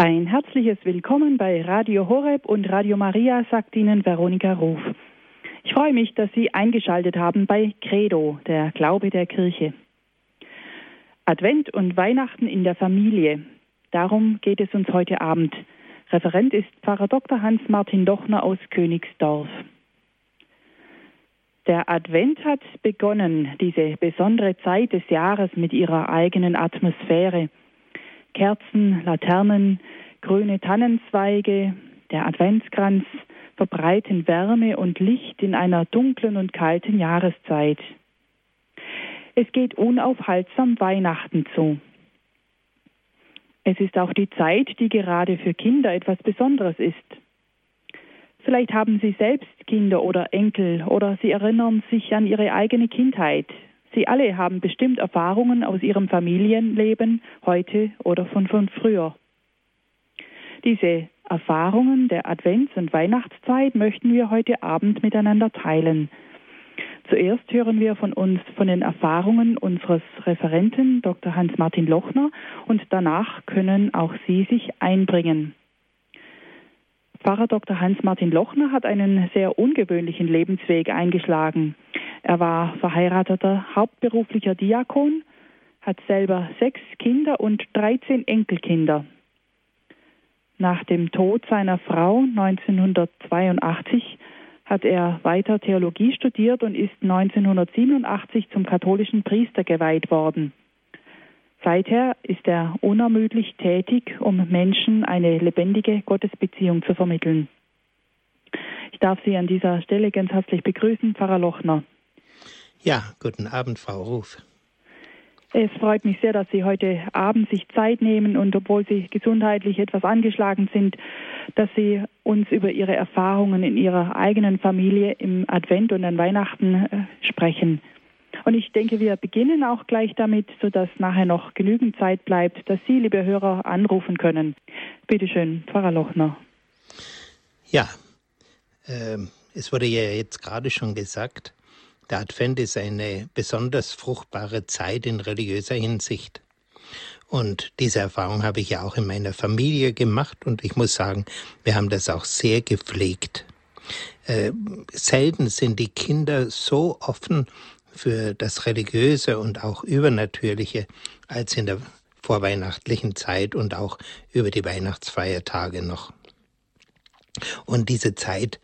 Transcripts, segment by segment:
Ein herzliches Willkommen bei Radio Horeb und Radio Maria, sagt Ihnen Veronika Ruf. Ich freue mich, dass Sie eingeschaltet haben bei Credo, der Glaube der Kirche. Advent und Weihnachten in der Familie. Darum geht es uns heute Abend. Referent ist Pfarrer Dr. Hans-Martin Dochner aus Königsdorf. Der Advent hat begonnen, diese besondere Zeit des Jahres mit ihrer eigenen Atmosphäre. Kerzen, Laternen, grüne Tannenzweige, der Adventskranz verbreiten Wärme und Licht in einer dunklen und kalten Jahreszeit. Es geht unaufhaltsam Weihnachten zu. Es ist auch die Zeit, die gerade für Kinder etwas Besonderes ist. Vielleicht haben Sie selbst Kinder oder Enkel oder Sie erinnern sich an Ihre eigene Kindheit, Sie alle haben bestimmt Erfahrungen aus ihrem Familienleben heute oder von, von früher. Diese Erfahrungen der Advents- und Weihnachtszeit möchten wir heute Abend miteinander teilen. Zuerst hören wir von uns von den Erfahrungen unseres Referenten Dr. Hans-Martin Lochner und danach können auch Sie sich einbringen. Pfarrer Dr. Hans-Martin Lochner hat einen sehr ungewöhnlichen Lebensweg eingeschlagen. Er war verheirateter hauptberuflicher Diakon, hat selber sechs Kinder und 13 Enkelkinder. Nach dem Tod seiner Frau 1982 hat er weiter Theologie studiert und ist 1987 zum katholischen Priester geweiht worden. Seither ist er unermüdlich tätig, um Menschen eine lebendige Gottesbeziehung zu vermitteln. Ich darf Sie an dieser Stelle ganz herzlich begrüßen, Pfarrer Lochner. Ja, guten Abend, Frau Ruf. Es freut mich sehr, dass Sie heute Abend sich Zeit nehmen und obwohl Sie gesundheitlich etwas angeschlagen sind, dass Sie uns über Ihre Erfahrungen in Ihrer eigenen Familie im Advent und an Weihnachten äh, sprechen. Und ich denke, wir beginnen auch gleich damit, sodass nachher noch genügend Zeit bleibt, dass Sie, liebe Hörer, anrufen können. Bitte schön, Pfarrer Lochner. Ja, äh, es wurde ja jetzt gerade schon gesagt, der Advent ist eine besonders fruchtbare Zeit in religiöser Hinsicht. Und diese Erfahrung habe ich ja auch in meiner Familie gemacht und ich muss sagen, wir haben das auch sehr gepflegt. Äh, selten sind die Kinder so offen für das Religiöse und auch Übernatürliche als in der vorweihnachtlichen Zeit und auch über die Weihnachtsfeiertage noch. Und diese Zeit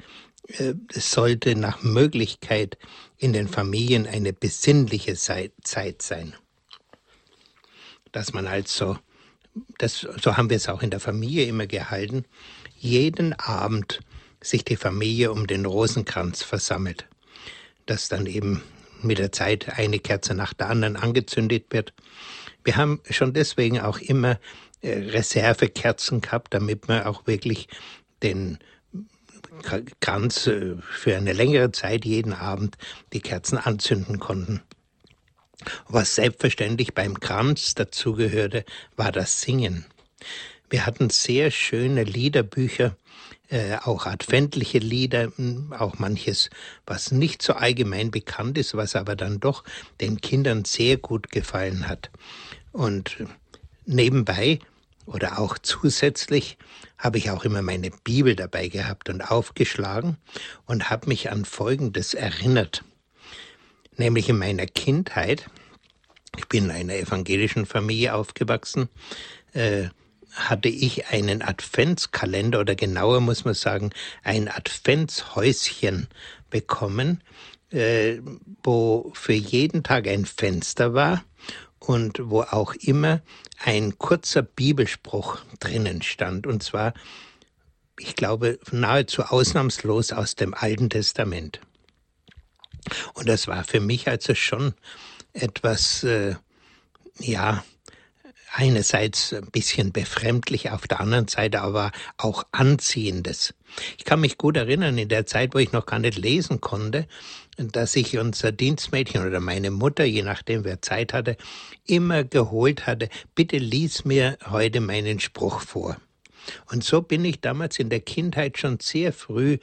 äh, sollte nach Möglichkeit in den Familien eine besinnliche Zeit sein. Dass man also, das, so haben wir es auch in der Familie immer gehalten, jeden Abend sich die Familie um den Rosenkranz versammelt. Dass dann eben mit der Zeit eine Kerze nach der anderen angezündet wird. Wir haben schon deswegen auch immer äh, Reservekerzen gehabt, damit wir auch wirklich den Kranz äh, für eine längere Zeit jeden Abend die Kerzen anzünden konnten. Was selbstverständlich beim Kranz dazugehörte, war das Singen. Wir hatten sehr schöne Liederbücher, äh, auch adventliche Lieder, auch manches, was nicht so allgemein bekannt ist, was aber dann doch den Kindern sehr gut gefallen hat. Und nebenbei oder auch zusätzlich habe ich auch immer meine Bibel dabei gehabt und aufgeschlagen und habe mich an Folgendes erinnert. Nämlich in meiner Kindheit, ich bin in einer evangelischen Familie aufgewachsen, äh, hatte ich einen Adventskalender oder genauer muss man sagen, ein Adventshäuschen bekommen, äh, wo für jeden Tag ein Fenster war und wo auch immer ein kurzer Bibelspruch drinnen stand. Und zwar, ich glaube, nahezu ausnahmslos aus dem Alten Testament. Und das war für mich also schon etwas, äh, ja, einerseits ein bisschen befremdlich, auf der anderen Seite aber auch anziehendes. Ich kann mich gut erinnern, in der Zeit, wo ich noch gar nicht lesen konnte, dass ich unser Dienstmädchen oder meine Mutter, je nachdem wer Zeit hatte, immer geholt hatte, bitte lies mir heute meinen Spruch vor. Und so bin ich damals in der Kindheit schon sehr früh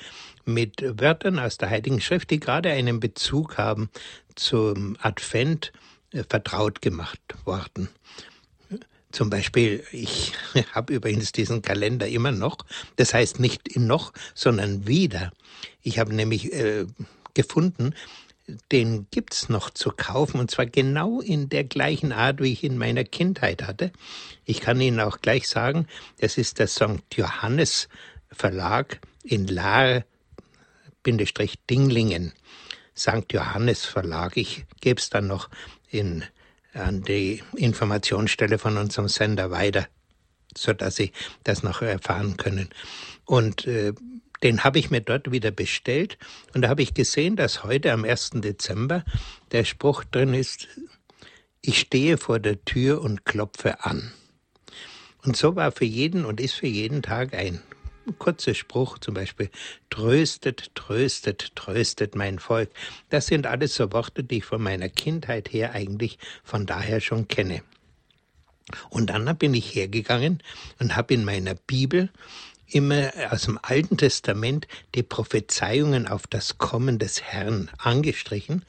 mit Wörtern aus der Heiligen Schrift, die gerade einen Bezug haben zum Advent, äh, vertraut gemacht worden. Zum Beispiel, ich habe übrigens diesen Kalender immer noch. Das heißt nicht noch, sondern wieder. Ich habe nämlich äh, gefunden, den gibt's noch zu kaufen und zwar genau in der gleichen Art, wie ich in meiner Kindheit hatte. Ich kann Ihnen auch gleich sagen, das ist der St. Johannes Verlag in Lahr-Dinglingen. St. Johannes Verlag. Ich gebe es dann noch in, an die Informationsstelle von unserem Sender weiter, sodass Sie das noch erfahren können. Und äh, den habe ich mir dort wieder bestellt und da habe ich gesehen, dass heute am 1. Dezember der Spruch drin ist, ich stehe vor der Tür und klopfe an. Und so war für jeden und ist für jeden Tag ein kurzer Spruch, zum Beispiel Tröstet, tröstet, tröstet mein Volk. Das sind alles so Worte, die ich von meiner Kindheit her eigentlich von daher schon kenne. Und dann bin ich hergegangen und habe in meiner Bibel immer aus dem Alten Testament die Prophezeiungen auf das Kommen des Herrn angestrichen,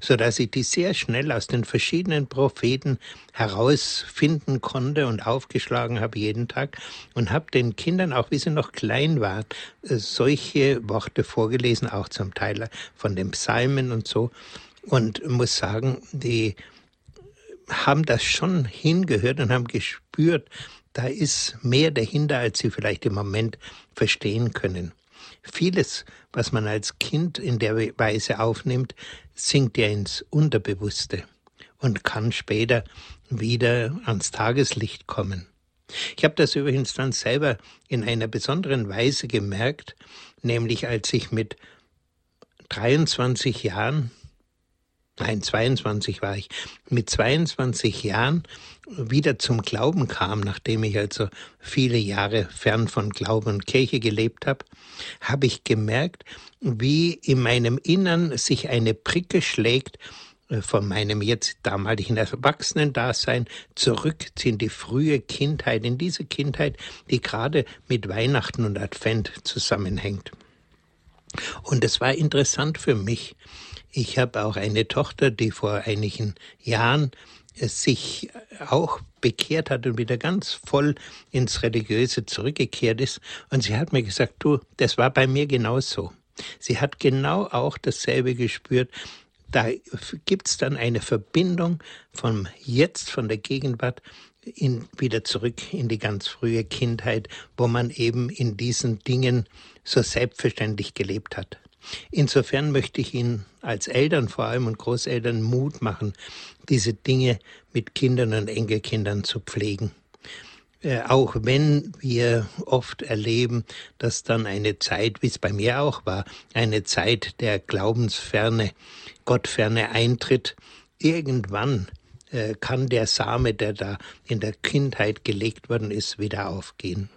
so dass ich die sehr schnell aus den verschiedenen Propheten herausfinden konnte und aufgeschlagen habe jeden Tag und habe den Kindern, auch wie sie noch klein waren, solche Worte vorgelesen, auch zum Teil von den Psalmen und so. Und muss sagen, die haben das schon hingehört und haben gespürt, da ist mehr dahinter, als Sie vielleicht im Moment verstehen können. Vieles, was man als Kind in der Weise aufnimmt, sinkt ja ins Unterbewusste und kann später wieder ans Tageslicht kommen. Ich habe das übrigens dann selber in einer besonderen Weise gemerkt, nämlich als ich mit 23 Jahren nein, 22 war ich, mit 22 Jahren wieder zum Glauben kam, nachdem ich also viele Jahre fern von Glauben und Kirche gelebt habe, habe ich gemerkt, wie in meinem Innern sich eine Pricke schlägt äh, von meinem jetzt damaligen Erwachsenendasein zurück in die frühe Kindheit, in diese Kindheit, die gerade mit Weihnachten und Advent zusammenhängt. Und es war interessant für mich, ich habe auch eine Tochter, die vor einigen Jahren sich auch bekehrt hat und wieder ganz voll ins Religiöse zurückgekehrt ist. Und sie hat mir gesagt, du, das war bei mir genauso. Sie hat genau auch dasselbe gespürt. Da gibt's dann eine Verbindung vom Jetzt, von der Gegenwart in, wieder zurück in die ganz frühe Kindheit, wo man eben in diesen Dingen so selbstverständlich gelebt hat. Insofern möchte ich Ihnen als Eltern vor allem und Großeltern Mut machen, diese Dinge mit Kindern und Enkelkindern zu pflegen. Äh, auch wenn wir oft erleben, dass dann eine Zeit, wie es bei mir auch war, eine Zeit der Glaubensferne, Gottferne eintritt, irgendwann äh, kann der Same, der da in der Kindheit gelegt worden ist, wieder aufgehen.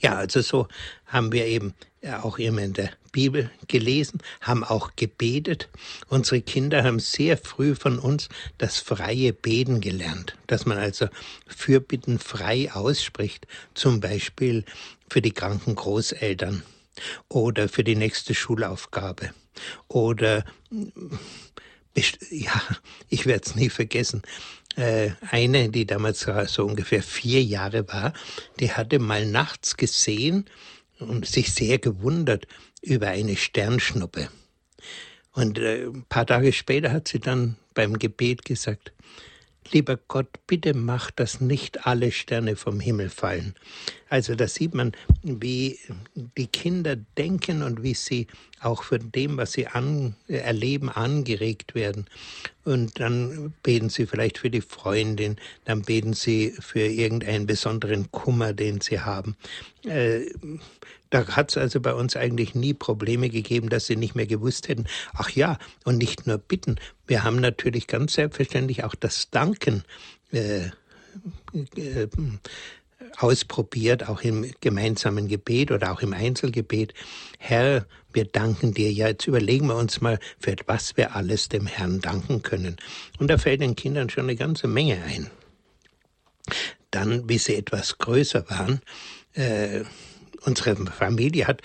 Ja, also so haben wir eben auch immer in der Bibel gelesen, haben auch gebetet. Unsere Kinder haben sehr früh von uns das freie Beten gelernt, dass man also Fürbitten frei ausspricht, zum Beispiel für die kranken Großeltern oder für die nächste Schulaufgabe oder ja, ich werde es nie vergessen. Äh, eine, die damals so ungefähr vier Jahre war, die hatte mal nachts gesehen und sich sehr gewundert über eine Sternschnuppe. Und äh, ein paar Tage später hat sie dann beim Gebet gesagt, lieber Gott, bitte mach, dass nicht alle Sterne vom Himmel fallen. Also da sieht man, wie die Kinder denken und wie sie auch von dem, was sie an, erleben, angeregt werden. Und dann beten sie vielleicht für die Freundin, dann beten sie für irgendeinen besonderen Kummer, den sie haben. Äh, da hat es also bei uns eigentlich nie Probleme gegeben, dass sie nicht mehr gewusst hätten. Ach ja, und nicht nur bitten. Wir haben natürlich ganz selbstverständlich auch das Danken äh, äh, ausprobiert, auch im gemeinsamen Gebet oder auch im Einzelgebet. Herr, wir danken dir. Ja, jetzt überlegen wir uns mal, für was wir alles dem Herrn danken können. Und da fällt den Kindern schon eine ganze Menge ein. Dann, wie sie etwas größer waren, äh, unsere Familie hat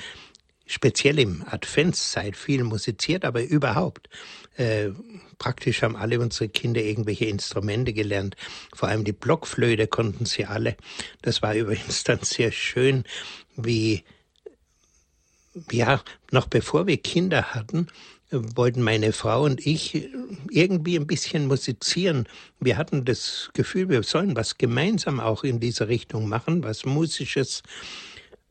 speziell im Adventszeit viel musiziert, aber überhaupt Äh, praktisch haben alle unsere Kinder irgendwelche Instrumente gelernt. Vor allem die Blockflöte konnten sie alle. Das war übrigens dann sehr schön, wie, ja, noch bevor wir Kinder hatten, wollten meine Frau und ich irgendwie ein bisschen musizieren. Wir hatten das Gefühl, wir sollen was gemeinsam auch in dieser Richtung machen, was Musisches.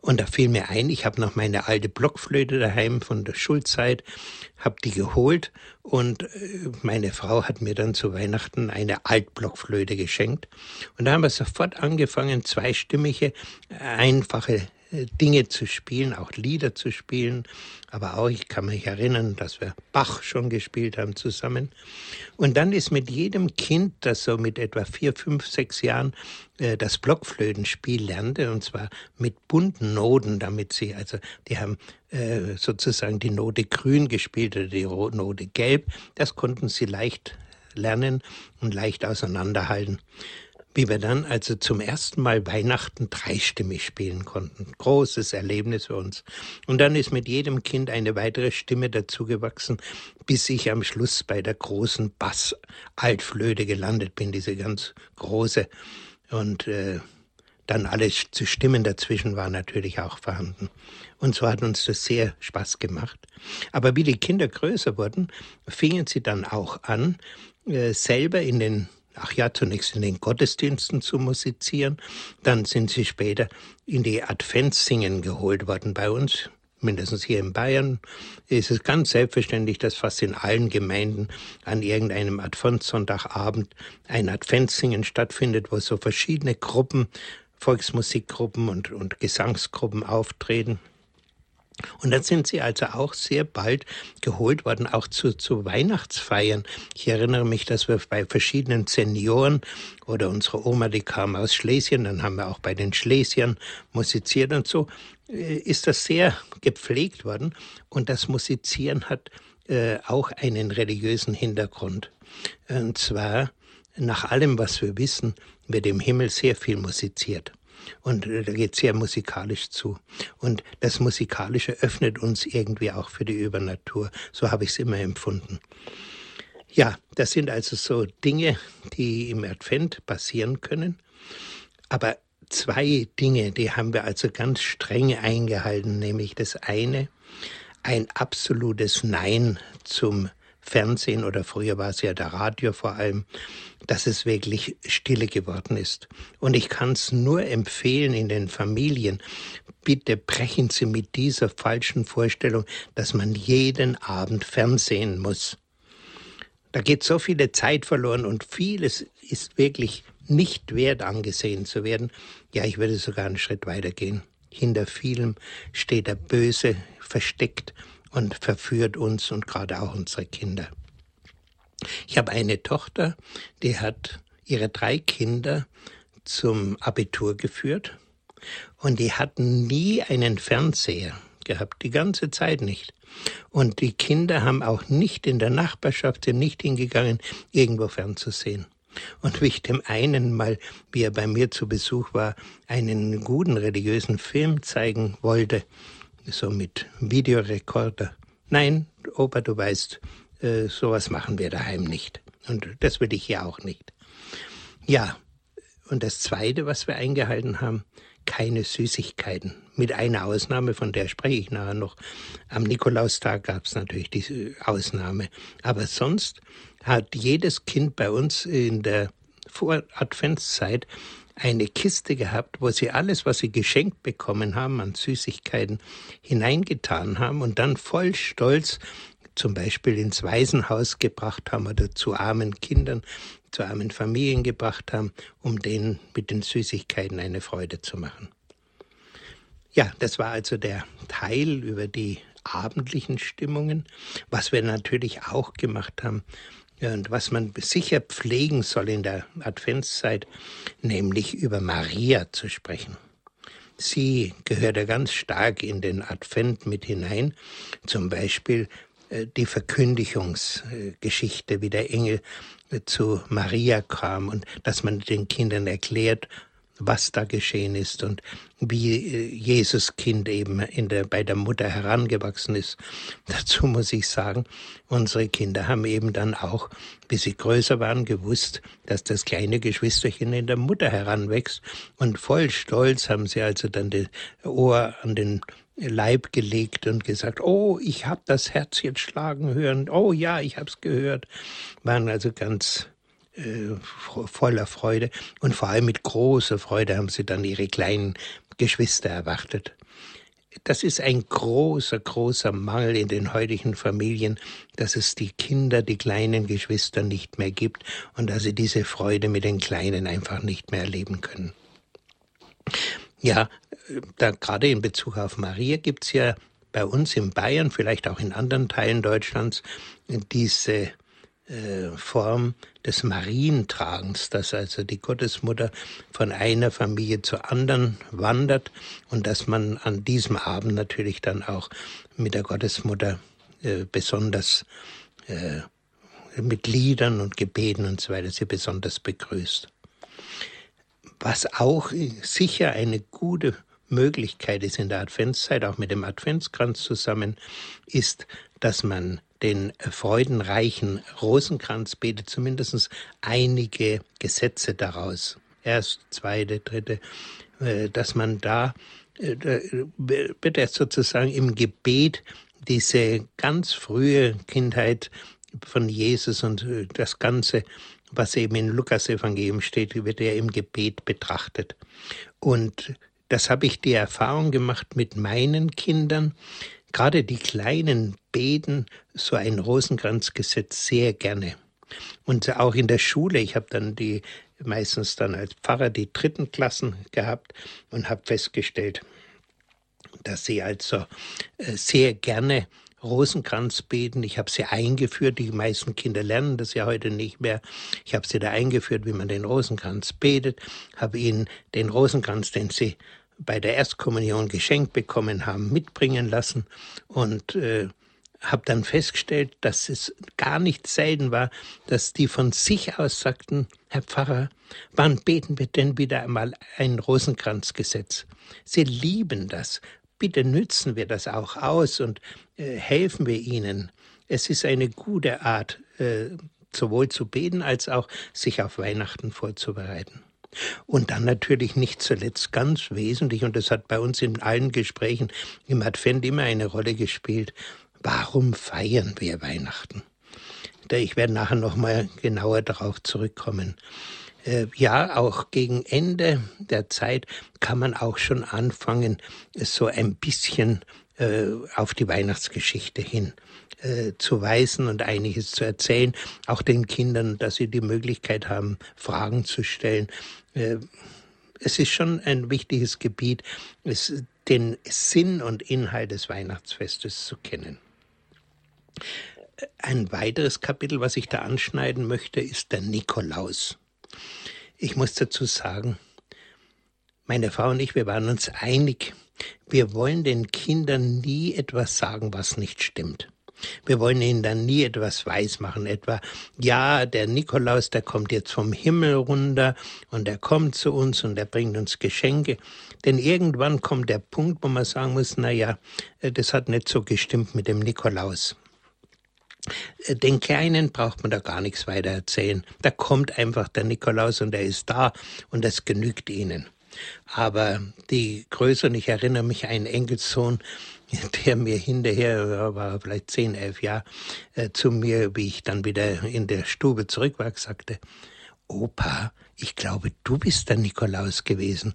Und da fiel mir ein, ich habe noch meine alte Blockflöte daheim von der Schulzeit, habe die geholt und äh, meine Frau hat mir dann zu Weihnachten eine Altblockflöte geschenkt. Und da haben wir sofort angefangen, zweistimmige, einfache Dinge zu spielen, auch Lieder zu spielen. Aber auch, ich kann mich erinnern, dass wir Bach schon gespielt haben zusammen. Und dann ist mit jedem Kind, das so mit etwa vier, fünf, sechs Jahren äh, das Blockflötenspiel lernte, und zwar mit bunten Noten, damit sie, also die haben äh, sozusagen die Note grün gespielt oder die Note gelb, das konnten sie leicht lernen und leicht auseinanderhalten wie wir dann also zum ersten Mal Weihnachten dreistimmig spielen konnten. Großes Erlebnis für uns. Und dann ist mit jedem Kind eine weitere Stimme dazugewachsen, bis ich am Schluss bei der großen Bass-Altflöte gelandet bin, diese ganz große. Und äh, dann alle Stimmen dazwischen waren natürlich auch vorhanden. Und so hat uns das sehr Spaß gemacht. Aber wie die Kinder größer wurden, fingen sie dann auch an, äh, selber in den ach ja, zunächst in den Gottesdiensten zu musizieren. Dann sind sie später in die Adventssingen geholt worden bei uns. Mindestens hier in Bayern ist es ganz selbstverständlich, dass fast in allen Gemeinden an irgendeinem Adventssonntagabend ein Adventssingen stattfindet, wo so verschiedene Gruppen, Volksmusikgruppen und, und Gesangsgruppen auftreten. Und dann sind sie also auch sehr bald geholt worden, auch zu, zu Weihnachtsfeiern. Ich erinnere mich, dass wir bei verschiedenen Senioren oder unsere Oma, die kam aus Schlesien, dann haben wir auch bei den Schlesiern musiziert und so, äh, ist das sehr gepflegt worden. Und das Musizieren hat äh, auch einen religiösen Hintergrund. Und zwar, nach allem, was wir wissen, wird im Himmel sehr viel musiziert. Und äh, da geht sehr musikalisch zu. Und das Musikalische öffnet uns irgendwie auch für die Übernatur. So habe ich es immer empfunden. Ja, das sind also so Dinge, die im Advent passieren können. Aber zwei Dinge, die haben wir also ganz streng eingehalten, nämlich das eine, ein absolutes Nein zum Fernsehen oder früher war es ja der Radio vor allem, dass es wirklich stille geworden ist. Und ich kann es nur empfehlen in den Familien, bitte brechen Sie mit dieser falschen Vorstellung, dass man jeden Abend Fernsehen muss. Da geht so viele Zeit verloren und vieles ist wirklich nicht wert angesehen zu werden. Ja, ich würde sogar einen Schritt weiter gehen. Hinter vielem steht der Böse versteckt und verführt uns und gerade auch unsere Kinder. Ich habe eine Tochter, die hat ihre drei Kinder zum Abitur geführt und die hatten nie einen Fernseher gehabt, die ganze Zeit nicht. Und die Kinder haben auch nicht in der Nachbarschaft, sind nicht hingegangen, irgendwo fernzusehen. Und wie ich dem einen mal, wie er bei mir zu Besuch war, einen guten religiösen Film zeigen wollte, so mit Videorekorder. Nein, Opa, du weißt, äh, sowas machen wir daheim nicht. Und das will ich hier auch nicht. Ja, und das Zweite, was wir eingehalten haben, keine Süßigkeiten. Mit einer Ausnahme, von der spreche ich nachher noch. Am Nikolaustag gab es natürlich diese Ausnahme. Aber sonst hat jedes Kind bei uns in der Vor-Adventszeit eine Kiste gehabt, wo sie alles, was sie geschenkt bekommen haben an Süßigkeiten, hineingetan haben und dann voll Stolz zum Beispiel ins Waisenhaus gebracht haben oder zu armen Kindern, zu armen Familien gebracht haben, um denen mit den Süßigkeiten eine Freude zu machen. Ja, das war also der Teil über die abendlichen Stimmungen. Was wir natürlich auch gemacht haben, und was man sicher pflegen soll in der Adventszeit, nämlich über Maria zu sprechen. Sie gehört ja ganz stark in den Advent mit hinein. Zum Beispiel äh, die Verkündigungsgeschichte, wie der Engel zu Maria kam und dass man den Kindern erklärt, was da geschehen ist und wie äh, Jesus Kind eben in der, bei der Mutter herangewachsen ist. Dazu muss ich sagen, unsere Kinder haben eben dann auch, bis sie größer waren, gewusst, dass das kleine Geschwisterchen in der Mutter heranwächst. Und voll Stolz haben sie also dann das Ohr an den Leib gelegt und gesagt, oh, ich habe das Herz jetzt schlagen hören, oh ja, ich habe es gehört, waren also ganz äh, voller Freude und vor allem mit großer Freude haben sie dann ihre kleinen Geschwister erwartet. Das ist ein großer, großer Mangel in den heutigen Familien, dass es die Kinder, die kleinen Geschwister nicht mehr gibt und dass sie diese Freude mit den Kleinen einfach nicht mehr erleben können. Ja, da gerade in Bezug auf Maria gibt's ja bei uns in Bayern, vielleicht auch in anderen Teilen Deutschlands, diese Form des Marientragens, dass also die Gottesmutter von einer Familie zur anderen wandert und dass man an diesem Abend natürlich dann auch mit der Gottesmutter äh, besonders äh, mit Liedern und Gebeten und so weiter sie besonders begrüßt. Was auch sicher eine gute Möglichkeit ist in der Adventszeit, auch mit dem Adventskranz zusammen, ist, dass man den freudenreichen Rosenkranz betet, zumindest einige Gesetze daraus. Erst, zweite, dritte, äh, dass man da äh, wird er sozusagen im Gebet diese ganz frühe Kindheit von Jesus und äh, das Ganze, was eben in Lukas Evangelium steht, wird er im Gebet betrachtet. Und das habe ich die Erfahrung gemacht mit meinen Kindern. Gerade die Kleinen beten so ein Rosenkranzgesetz sehr gerne. Und auch in der Schule, ich habe dann die meistens dann als Pfarrer die dritten Klassen gehabt und habe festgestellt, dass sie also äh, sehr gerne Rosenkranz beten. Ich habe sie eingeführt. Die meisten Kinder lernen das ja heute nicht mehr. Ich habe sie da eingeführt, wie man den Rosenkranz betet, habe ihnen den Rosenkranz, den sie bei der Erstkommunion geschenkt bekommen haben, mitbringen lassen und äh, habe dann festgestellt, dass es gar nicht selten war, dass die von sich aus sagten, Herr Pfarrer, wann beten wir denn wieder einmal ein Rosenkranzgesetz? Sie lieben das. Bitte nützen wir das auch aus und äh, helfen wir ihnen. Es ist eine gute Art, äh, sowohl zu beten als auch sich auf Weihnachten vorzubereiten. Und dann natürlich nicht zuletzt ganz wesentlich, und das hat bei uns in allen Gesprächen im Advent immer eine Rolle gespielt, warum feiern wir Weihnachten? Ich werde nachher nochmal genauer darauf zurückkommen. Äh, ja, auch gegen Ende der Zeit kann man auch schon anfangen, so ein bisschen äh, auf die Weihnachtsgeschichte hin äh, zu weisen und einiges zu erzählen, auch den Kindern, dass sie die Möglichkeit haben, Fragen zu stellen. Es ist schon ein wichtiges Gebiet, den Sinn und Inhalt des Weihnachtsfestes zu kennen. Ein weiteres Kapitel, was ich da anschneiden möchte, ist der Nikolaus. Ich muss dazu sagen, meine Frau und ich, wir waren uns einig, wir wollen den Kindern nie etwas sagen, was nicht stimmt. Wir wollen ihnen dann nie etwas weismachen, etwa, ja, der Nikolaus, der kommt jetzt vom Himmel runter und er kommt zu uns und er bringt uns Geschenke. Denn irgendwann kommt der Punkt, wo man sagen muss, na ja, das hat nicht so gestimmt mit dem Nikolaus. Äh, den Kleinen braucht man da gar nichts weiter erzählen. Da kommt einfach der Nikolaus und er ist da und das genügt ihnen. Aber die Größeren, ich erinnere mich an einen Enkelsohn, der mir hinterher, war vielleicht zehn, elf Jahre, äh, zu mir, wie ich dann wieder in der Stube zurück war, sagte, Opa, ich glaube, du bist der Nikolaus gewesen.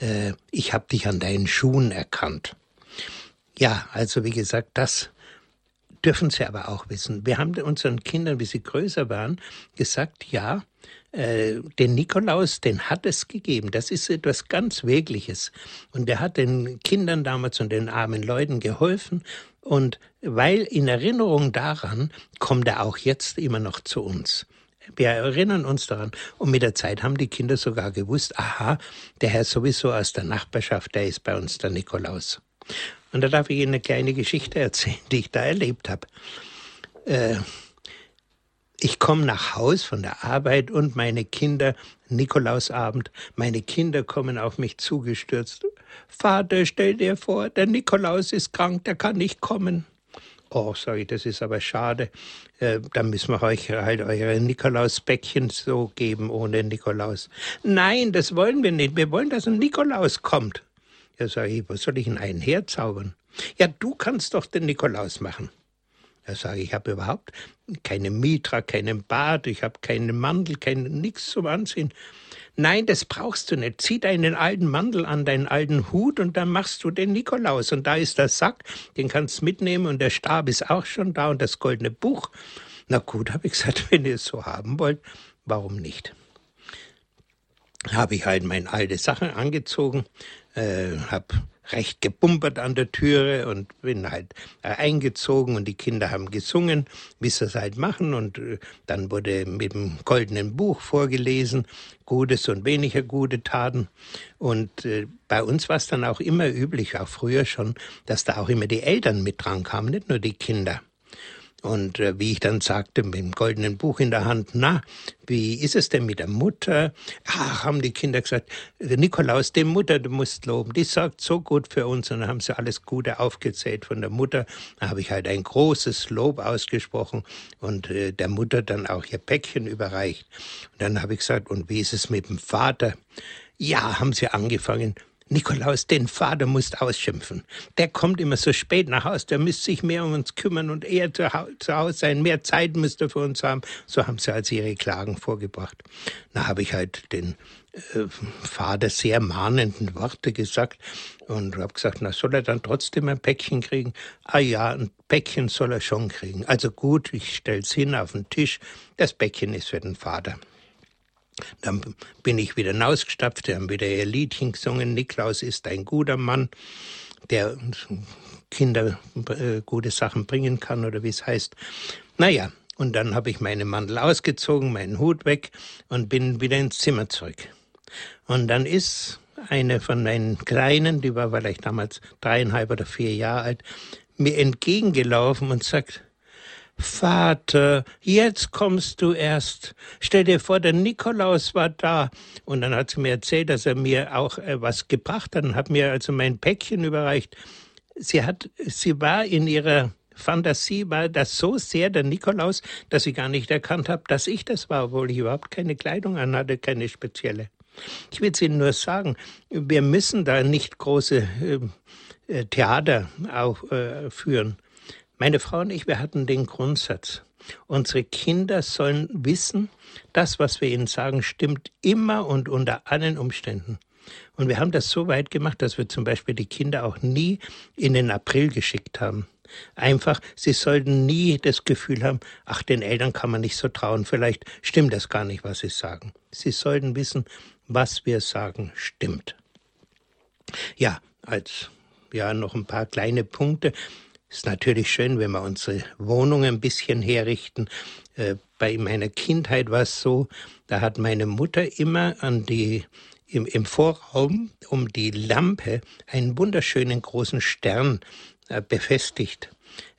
Äh, ich habe dich an deinen Schuhen erkannt. Ja, also wie gesagt, das dürfen sie aber auch wissen. Wir haben unseren Kindern, wie sie größer waren, gesagt, ja, äh, den Nikolaus, den hat es gegeben. Das ist etwas ganz Wirkliches. Und der hat den Kindern damals und den armen Leuten geholfen. Und weil in Erinnerung daran kommt er auch jetzt immer noch zu uns. Wir erinnern uns daran. Und mit der Zeit haben die Kinder sogar gewusst, aha, der Herr sowieso aus der Nachbarschaft, der ist bei uns der Nikolaus. Und da darf ich Ihnen eine kleine Geschichte erzählen, die ich da erlebt habe. Äh, ich komme nach Haus von der Arbeit und meine Kinder, Nikolausabend, meine Kinder kommen auf mich zugestürzt. Vater, stell dir vor, der Nikolaus ist krank, der kann nicht kommen. Oh, ich, das ist aber schade. Äh, dann müssen wir euch halt eure Nikolausbäckchen so geben ohne Nikolaus. Nein, das wollen wir nicht. Wir wollen, dass ein Nikolaus kommt. Ja, sage ich, was soll ich denn einen herzaubern? Ja, du kannst doch den Nikolaus machen. Da sage ich, ich habe überhaupt keine Mitra, keinen Bart, ich habe keinen Mandel, kein nichts zum Anziehen. Nein, das brauchst du nicht. Zieh deinen alten Mandel an, deinen alten Hut und dann machst du den Nikolaus. Und da ist der Sack, den kannst du mitnehmen und der Stab ist auch schon da und das goldene Buch. Na gut, habe ich gesagt, wenn ihr es so haben wollt, warum nicht? Habe ich halt meine alte Sachen angezogen, äh, habe recht gebumpert an der Türe und bin halt äh, eingezogen und die Kinder haben gesungen, wie sie es halt machen und äh, dann wurde mit dem goldenen Buch vorgelesen, Gutes und weniger gute Taten und äh, bei uns war es dann auch immer üblich, auch früher schon, dass da auch immer die Eltern mit dran kamen, nicht nur die Kinder. Und äh, wie ich dann sagte, mit dem goldenen Buch in der Hand, na, wie ist es denn mit der Mutter? Ach, haben die Kinder gesagt, Nikolaus, die Mutter, du musst loben, die sagt so gut für uns. Und dann haben sie alles Gute aufgezählt von der Mutter. Da habe ich halt ein großes Lob ausgesprochen und äh, der Mutter dann auch ihr Päckchen überreicht. Und dann habe ich gesagt, und wie ist es mit dem Vater? Ja, haben sie angefangen. Nikolaus, den Vater musst ausschimpfen. Der kommt immer so spät nach Hause, der müsste sich mehr um uns kümmern und eher zu, Hause sein, mehr Zeit müsste er für uns haben. So haben sie also ihre Klagen vorgebracht. Da habe ich halt den äh, Vater sehr mahnenden Worte gesagt und habe gesagt, na soll er dann trotzdem ein Päckchen kriegen? Ah ja, ein Päckchen soll er schon kriegen. Also gut, ich stell's hin auf den Tisch. Das Päckchen ist für den Vater. Dann bin ich wieder hinausgestapft, wir haben wieder ihr Liedchen gesungen. Niklaus ist ein guter Mann, der Kinder äh, gute Sachen bringen kann oder wie es heißt. Naja, und dann habe ich meinen Mantel ausgezogen, meinen Hut weg und bin wieder ins Zimmer zurück. Und dann ist eine von meinen Kleinen, die war vielleicht damals dreieinhalb oder vier Jahre alt, mir entgegengelaufen und sagt, Vater, jetzt kommst du erst. Stell dir vor, der Nikolaus war da. Und dann hat sie mir erzählt, dass er mir auch äh, was gebracht hat und hat mir also mein Päckchen überreicht. Sie hat, sie war in ihrer Fantasie war das so sehr der Nikolaus, dass ich gar nicht erkannt habe, dass ich das war, obwohl ich überhaupt keine Kleidung anhatte, keine spezielle. Ich will es Ihnen nur sagen, wir müssen da nicht große äh, äh Theater aufführen. Äh, meine Frau und ich, wir hatten den Grundsatz, unsere Kinder sollen wissen, das, was wir ihnen sagen, stimmt immer und unter allen Umständen. Und wir haben das so weit gemacht, dass wir zum Beispiel die Kinder auch nie in den April geschickt haben. Einfach, sie sollten nie das Gefühl haben, ach, den Eltern kann man nicht so trauen, vielleicht stimmt das gar nicht, was sie sagen. Sie sollten wissen, was wir sagen, stimmt. Ja, als ja noch ein paar kleine Punkte. Ist natürlich schön, wenn wir unsere Wohnung ein bisschen herrichten. Äh, bei meiner Kindheit war es so, da hat meine Mutter immer an die im, im Vorraum um die Lampe einen wunderschönen großen Stern äh, befestigt.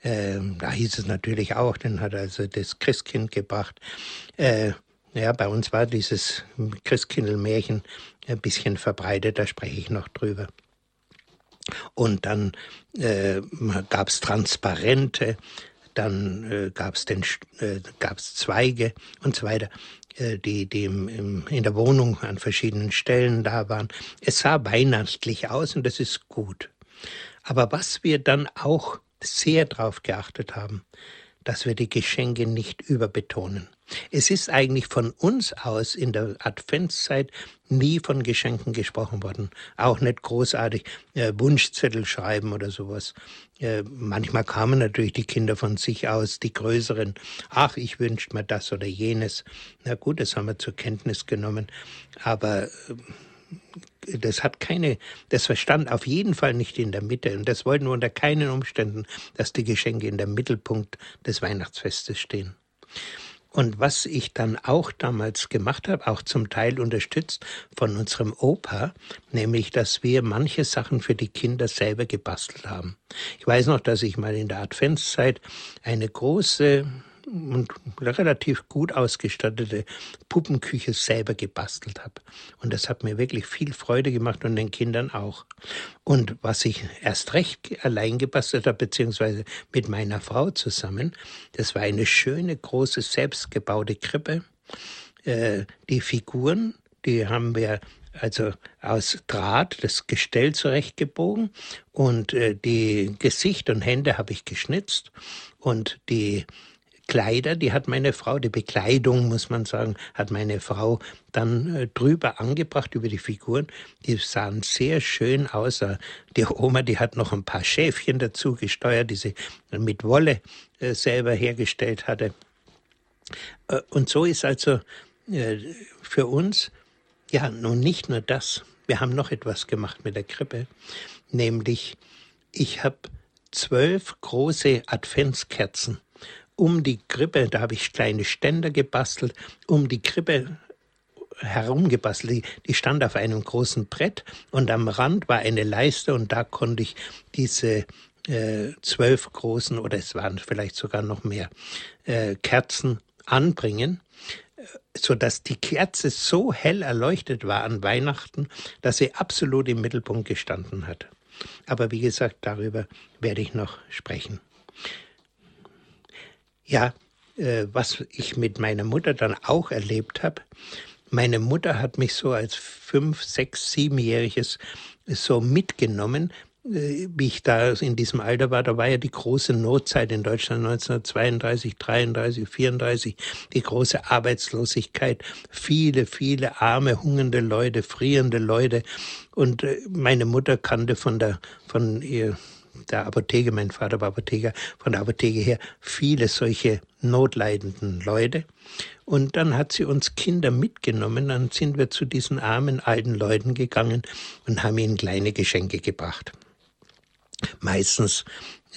Äh, da hieß es natürlich auch, den hat also das Christkind gebracht. Äh, ja, bei uns war dieses Christkindlmärchen ein bisschen verbreitet, da spreche ich noch drüber. Und dann äh, gab es Transparente, dann äh, gab es äh, Zweige und so weiter, äh, die, die im, im, in der Wohnung an verschiedenen Stellen da waren. Es sah weihnachtlich aus und das ist gut. Aber was wir dann auch sehr darauf geachtet haben, dass wir die Geschenke nicht überbetonen. Es ist eigentlich von uns aus in der Adventszeit nie von Geschenken gesprochen worden. Auch nicht großartig äh, Wunschzettel schreiben oder sowas. Äh, manchmal kamen natürlich die Kinder von sich aus, die größeren. Ach, ich wünschte mir das oder jenes. Na gut, das haben wir zur Kenntnis genommen. Aber äh, das hat keine, das verstand auf jeden Fall nicht in der Mitte. Und das wollten wir unter keinen Umständen, dass die Geschenke in der Mittelpunkt des Weihnachtsfestes stehen. Und was ich dann auch damals gemacht habe, auch zum Teil unterstützt von unserem Opa, nämlich, dass wir manche Sachen für die Kinder selber gebastelt haben. Ich weiß noch, dass ich mal in der Adventszeit eine große und relativ gut ausgestattete Puppenküche selber gebastelt habe. Und das hat mir wirklich viel Freude gemacht und den Kindern auch. Und was ich erst recht allein gebastelt habe, beziehungsweise mit meiner Frau zusammen, das war eine schöne, große, selbstgebaute Krippe. Äh, die Figuren, die haben wir also aus Draht das Gestell zurechtgebogen und äh, die Gesicht und Hände habe ich geschnitzt und die Kleider, die hat meine Frau, die Bekleidung, muss man sagen, hat meine Frau dann äh, drüber angebracht über die Figuren. Die sahen sehr schön aus. Äh, die Oma, die hat noch ein paar Schäfchen dazu gesteuert, die sie mit Wolle äh, selber hergestellt hatte. Äh, und so ist also äh, für uns, ja, nun nicht nur das. Wir haben noch etwas gemacht mit der Krippe, nämlich ich habe zwölf große Adventskerzen um die Krippe, da habe ich kleine Ständer gebastelt, um die Krippe herumgebastelt. Die, stand auf einem großen Brett und am Rand war eine Leiste und da konnte ich diese äh, zwölf großen oder es waren vielleicht sogar noch mehr äh, Kerzen anbringen, äh, so dass die Kerze so hell erleuchtet war an Weihnachten, dass sie absolut im Mittelpunkt gestanden hat. Aber wie gesagt, darüber werde ich noch sprechen. Ja, äh, was ich mit meiner Mutter dann auch erlebt habe, meine Mutter hat mich so als fünf, sechs, siebenjähriges so mitgenommen, äh, wie ich da in diesem Alter war, da war ja die große Notzeit in Deutschland 1932, 33, 34, die große Arbeitslosigkeit, viele, viele arme, hungernde Leute, frierende Leute. Und äh, meine Mutter kannte von der, von ihr, der Apotheke, mein Vater war Apotheker, von der Apotheke her viele solche notleidenden Leute. Und dann hat sie uns Kinder mitgenommen, dann sind wir zu diesen armen alten Leuten gegangen und haben ihnen kleine Geschenke gebracht. Meistens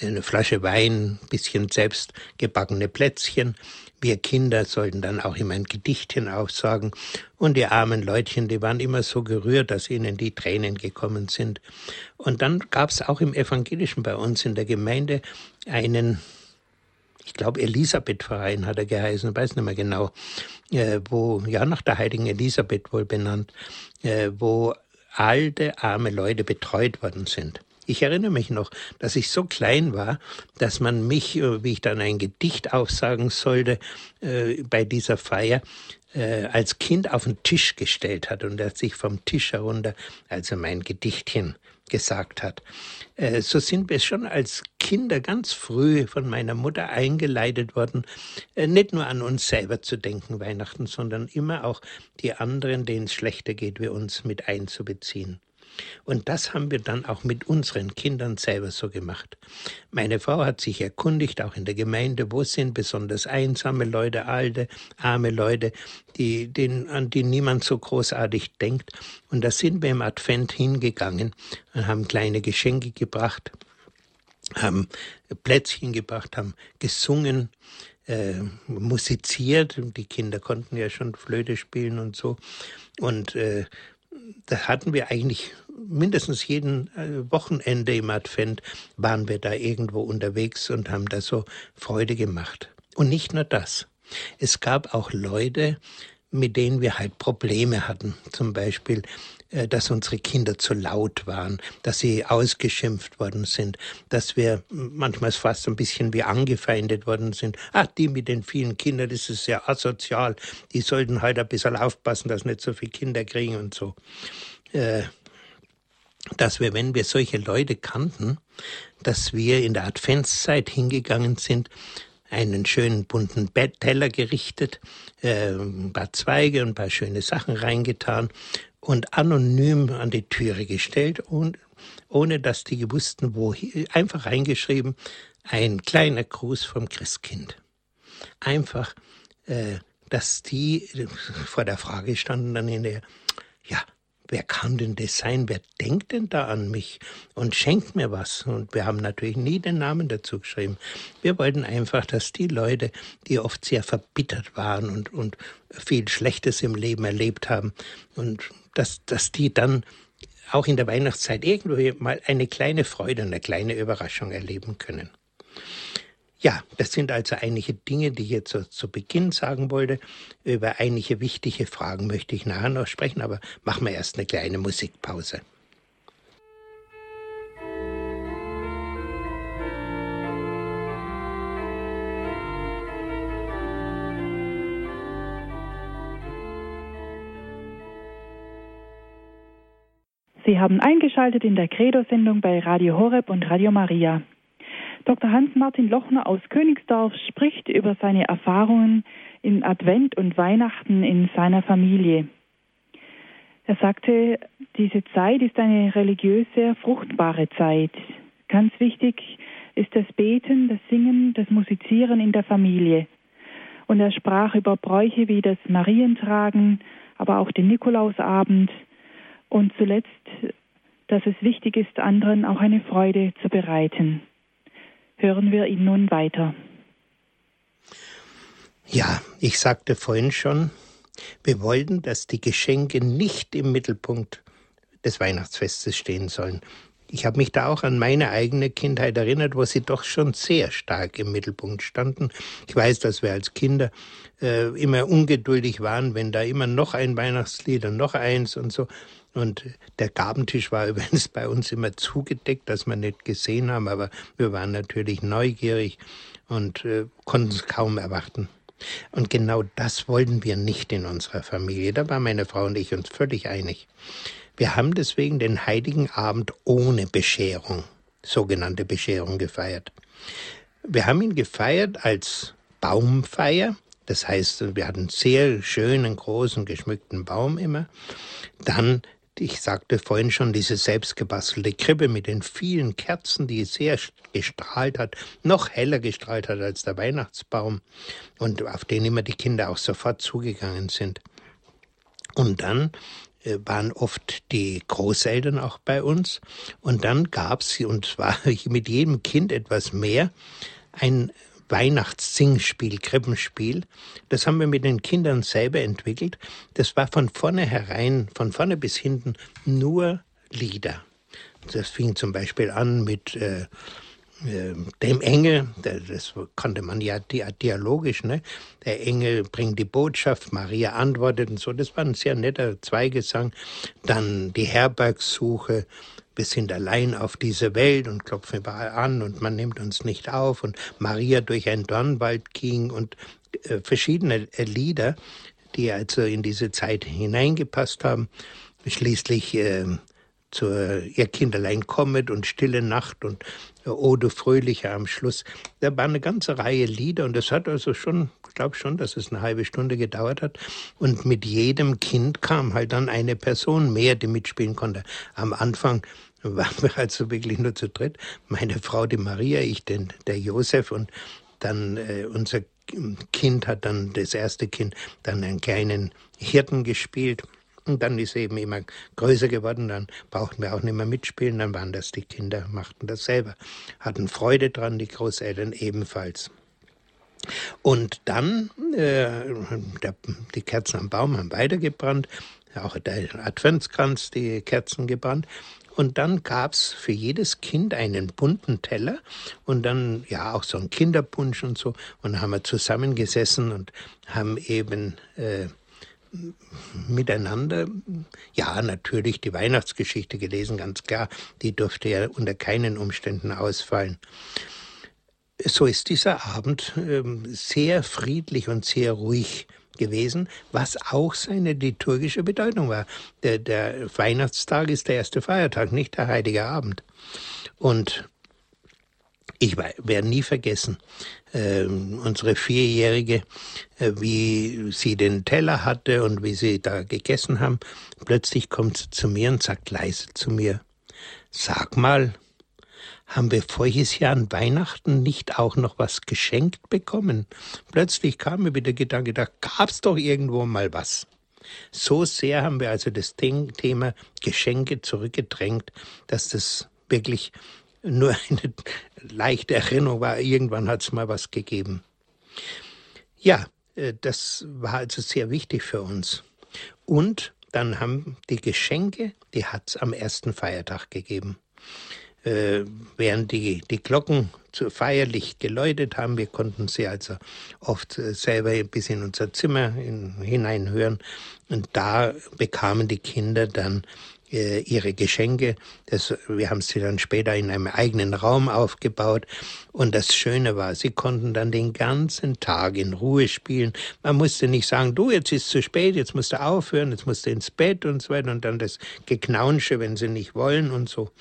eine Flasche Wein, ein bisschen selbst gebackene Plätzchen. Wir Kinder sollten dann auch immer ein Gedichtchen aufsagen. Und die armen Leutchen, die waren immer so gerührt, dass ihnen die Tränen gekommen sind. Und dann gab es auch im Evangelischen bei uns in der Gemeinde einen, ich glaube Elisabeth-Verein hat er geheißen, weiß nicht mehr genau, äh, wo, ja, nach der heiligen Elisabeth wohl benannt, äh, wo alte, arme Leute betreut worden sind. Ich erinnere mich noch, dass ich so klein war, dass man mich, äh, wie ich dann ein Gedicht aufsagen sollte, äh, bei dieser Feier, äh, als Kind auf den Tisch gestellt hat und er sich vom Tisch herunter, also mein Gedichtchen gesagt hat. Äh, so sind wir schon als Kinder ganz früh von meiner Mutter eingeleitet worden, äh, nicht nur an uns selber zu denken Weihnachten, sondern immer auch die anderen, denen es schlechter geht wie uns, mit einzubeziehen. Und das haben wir dann auch mit unseren Kindern selber so gemacht. Meine Frau hat sich erkundigt, auch in der Gemeinde, wo sind besonders einsame Leute, alte, arme Leute, die, den, an die niemand so großartig denkt. Und da sind wir im Advent hingegangen und haben kleine Geschenke gebracht, haben Plätzchen gebracht, haben gesungen, äh, musiziert. Die Kinder konnten ja schon Flöte spielen und so. Und äh, da hatten wir eigentlich mindestens jeden äh, Wochenende im Advent waren wir da irgendwo unterwegs und haben da so Freude gemacht. Und nicht nur das. Es gab auch Leute, mit denen wir halt Probleme hatten. Zum Beispiel, äh, dass unsere Kinder zu laut waren, dass sie ausgeschimpft worden sind, dass wir manchmal fast ein bisschen wie angefeindet worden sind. Ach, die mit den vielen Kindern, das ist ja asozial. Die sollten halt ein bisschen aufpassen, dass nicht so viele Kinder kriegen und so. Dass wir, wenn wir solche Leute kannten, dass wir in der Adventszeit hingegangen sind, einen schönen bunten Teller gerichtet, äh, ein paar Zweige und ein paar schöne Sachen reingetan und anonym an die Türe gestellt und ohne dass die wussten, wo, einfach reingeschrieben, ein kleiner Gruß vom Christkind. Einfach, äh, dass die vor der Frage standen dann hinterher, ja, wer kann denn das sein? Wer denkt denn da an mich und schenkt mir was? Und wir haben natürlich nie den Namen dazu geschrieben. Wir wollten einfach, dass die Leute, die oft sehr verbittert waren und, und viel Schlechtes im Leben erlebt haben, und dass, dass die dann auch in der Weihnachtszeit irgendwo mal eine kleine Freude und eine kleine Überraschung erleben können. Ja, das sind also einige Dinge, die ich jetzt so zu Beginn sagen wollte. Über einige wichtige Fragen möchte ich nachher noch sprechen, aber machen wir erst eine kleine Musikpause. Sie haben eingeschaltet in der Credo-Sendung bei Radio Horeb und Radio Maria. Dr. Hans-Martin Lochner aus Königsdorf spricht über seine Erfahrungen in Advent und Weihnachten in seiner Familie. Er sagte, diese Zeit ist eine religiöse, fruchtbare Zeit. Ganz wichtig ist das Beten, das Singen, das Musizieren in der Familie. Und er sprach über Bräuche wie das Marientragen, aber auch den Nikolausabend, und zuletzt, dass es wichtig ist, anderen auch eine Freude zu bereiten. Hören wir ihn nun weiter. Ja, ich sagte vorhin schon, wir wollten, dass die Geschenke nicht im Mittelpunkt des Weihnachtsfestes stehen sollen. Ich habe mich da auch an meine eigene Kindheit erinnert, wo sie doch schon sehr stark im Mittelpunkt standen. Ich weiß, dass wir als Kinder äh, immer ungeduldig waren, wenn da immer noch ein Weihnachtslied und noch eins und so. Und der Gabentisch war übrigens bei uns immer zugedeckt, dass wir nicht gesehen haben, aber wir waren natürlich neugierig und äh, konnten es kaum erwarten. Und genau das wollten wir nicht in unserer Familie. Da waren meine Frau und ich uns völlig einig. Wir haben deswegen den Heiligen Abend ohne Bescherung, sogenannte Bescherung, gefeiert. Wir haben ihn gefeiert als Baumfeier. Das heißt, wir hatten sehr schönen, großen, geschmückten Baum immer. Dann ich sagte vorhin schon, diese selbstgebastelte Krippe mit den vielen Kerzen, die sehr gestrahlt hat, noch heller gestrahlt hat als der Weihnachtsbaum und auf den immer die Kinder auch sofort zugegangen sind. Und dann äh, waren oft die Großeltern auch bei uns. Und dann gab es, und zwar mit jedem Kind etwas mehr, ein Weihnachtssingspiel, Krippenspiel. Das haben wir mit den Kindern selber entwickelt. Das war von vornherein, von vorne bis hinten nur Lieder. Das fing zum Beispiel an mit äh, äh, dem Engel, das konnte man ja dialogisch, ne? Der Engel bringt die Botschaft, Maria antwortet und so. Das war ein sehr netter Zweigesang. Dann die Herbergssuche, wir sind allein auf dieser Welt und klopfen überall an und man nimmt uns nicht auf und Maria durch ein Dornwald ging und äh, verschiedene äh, Lieder, die also in diese Zeit hineingepasst haben. Schließlich äh, zur Ihr Kinderlein kommet und Stille Nacht und äh, O du Fröhliche am Schluss. Da war eine ganze Reihe Lieder und das hat also schon, glaube schon, dass es eine halbe Stunde gedauert hat. Und mit jedem Kind kam halt dann eine Person mehr, die mitspielen konnte. Am Anfang waren wir also wirklich nur zu dritt. Meine Frau, die Maria, ich, den, der Josef und dann äh, unser Kind hat dann, das erste Kind, dann einen kleinen Hirten gespielt. Und dann ist eben immer größer geworden, dann brauchten wir auch nicht mehr mitspielen, dann waren das die Kinder, machten das selber, hatten Freude dran, die Großeltern ebenfalls. Und dann, äh, der, die Kerzen am Baum haben weitergebrannt, auch der Adventskranz, die Kerzen gebrannt. Und dann gab's für jedes Kind einen bunten Teller und dann ja auch so ein Kinderpunsch und so. Und haben wir zusammengesessen und haben eben äh, miteinander, ja, natürlich die Weihnachtsgeschichte gelesen, ganz klar. Die durfte ja unter keinen Umständen ausfallen. So ist dieser Abend äh, sehr friedlich und sehr ruhig gewesen, was auch seine liturgische Bedeutung war. Der, der Weihnachtstag ist der erste Feiertag, nicht der heilige Abend. Und ich werde nie vergessen, äh, unsere Vierjährige, äh, wie sie den Teller hatte und wie sie da gegessen haben. Plötzlich kommt sie zu mir und sagt leise zu mir, sag mal, haben wir voriges Jahr an Weihnachten nicht auch noch was geschenkt bekommen? Plötzlich kam mir wieder der Gedanke, da gab's doch irgendwo mal was. So sehr haben wir also das Thema Geschenke zurückgedrängt, dass das wirklich nur eine leichte Erinnerung war. Irgendwann hat es mal was gegeben. Ja, äh, das war also sehr wichtig für uns. Und dann haben die Geschenke, die hat es am ersten Feiertag gegeben. Äh, während die, die Glocken zu feierlich geläutet haben. Wir konnten sie also oft äh, selber bis in unser Zimmer in, hineinhören. Und da bekamen die Kinder dann äh, ihre Geschenke. Das, wir haben sie dann später in einem eigenen Raum aufgebaut. Und das Schöne war, sie konnten dann den ganzen Tag in Ruhe spielen. Man musste nicht sagen, du, jetzt ist zu spät, jetzt musst du aufhören, jetzt musst du ins Bett und so weiter. Und dann das Geknaunsche, wenn sie nicht wollen und so.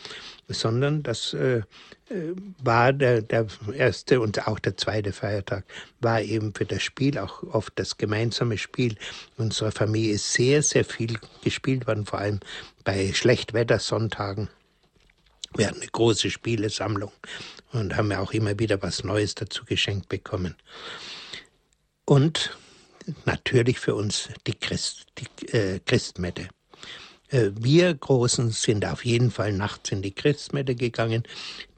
Sondern das äh, äh, war der, der erste und auch der zweite Feiertag, war eben für das Spiel, auch oft das gemeinsame Spiel unserer Familie sehr, sehr viel gespielt worden, vor allem bei Schlechtwettersonntagen. Wir hatten eine große Spielesammlung und haben ja auch immer wieder was Neues dazu geschenkt bekommen. Und natürlich für uns die, Christ, die äh, Christmette. Äh, wir Großen sind auf jeden Fall nachts in die Christmette gegangen,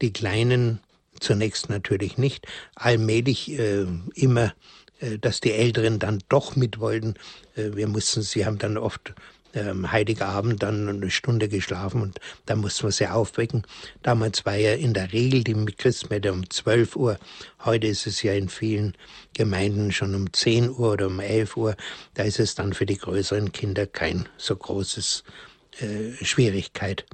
die Kleinen zunächst natürlich nicht, allmählich äh, immer, äh, dass die Älteren dann doch mit wollten. Äh, wir mussten, sie haben dann oft ähm, Heiliger Abend dann eine Stunde geschlafen und dann mussten wir sie aufwecken. Damals war ja in der Regel die Christmette um 12 Uhr. Heute ist es ja in vielen Gemeinden schon um 10 Uhr oder um 11 Uhr. Da ist es dann für die größeren Kinder kein so großes äh, Schwierigkeit.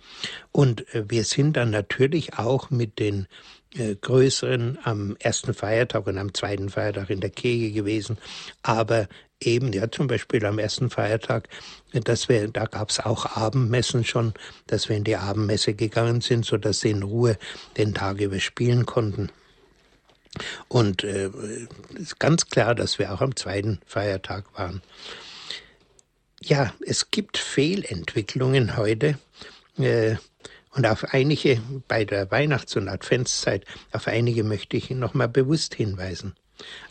Und äh, wir sind dann natürlich auch mit den äh, größeren am ersten Feiertag und am zweiten Feiertag in der Kirche gewesen. Aber eben, ja, zum Beispiel am ersten Feiertag, dass wir, da gab es auch Abendmessen schon, dass wir in die Abendmesse gegangen sind, so dass sie in Ruhe den Tag über spielen konnten. Und äh, ist ganz klar, dass wir auch am zweiten Feiertag waren. Ja, es gibt Fehlentwicklungen heute. Äh, und auf einige bei der Weihnachts- und Adventszeit, auf einige möchte ich noch mal bewusst hinweisen.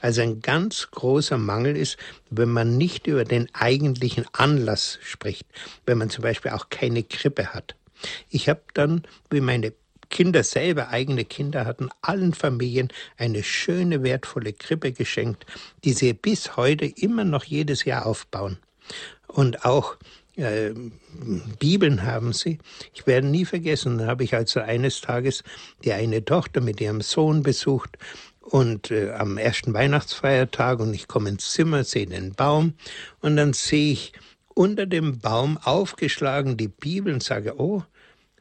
Also ein ganz großer Mangel ist, wenn man nicht über den eigentlichen Anlass spricht, wenn man zum Beispiel auch keine Krippe hat. Ich habe dann, wie meine Kinder selber eigene Kinder hatten, allen Familien eine schöne, wertvolle Krippe geschenkt, die sie bis heute immer noch jedes Jahr aufbauen. Und auch äh, Bibeln haben sie. Ich werde nie vergessen, da habe ich also eines Tages die eine Tochter mit ihrem Sohn besucht und äh, am ersten Weihnachtsfeiertag und ich komme ins Zimmer, sehe den Baum und dann sehe ich unter dem Baum aufgeschlagen die Bibel und sage, oh,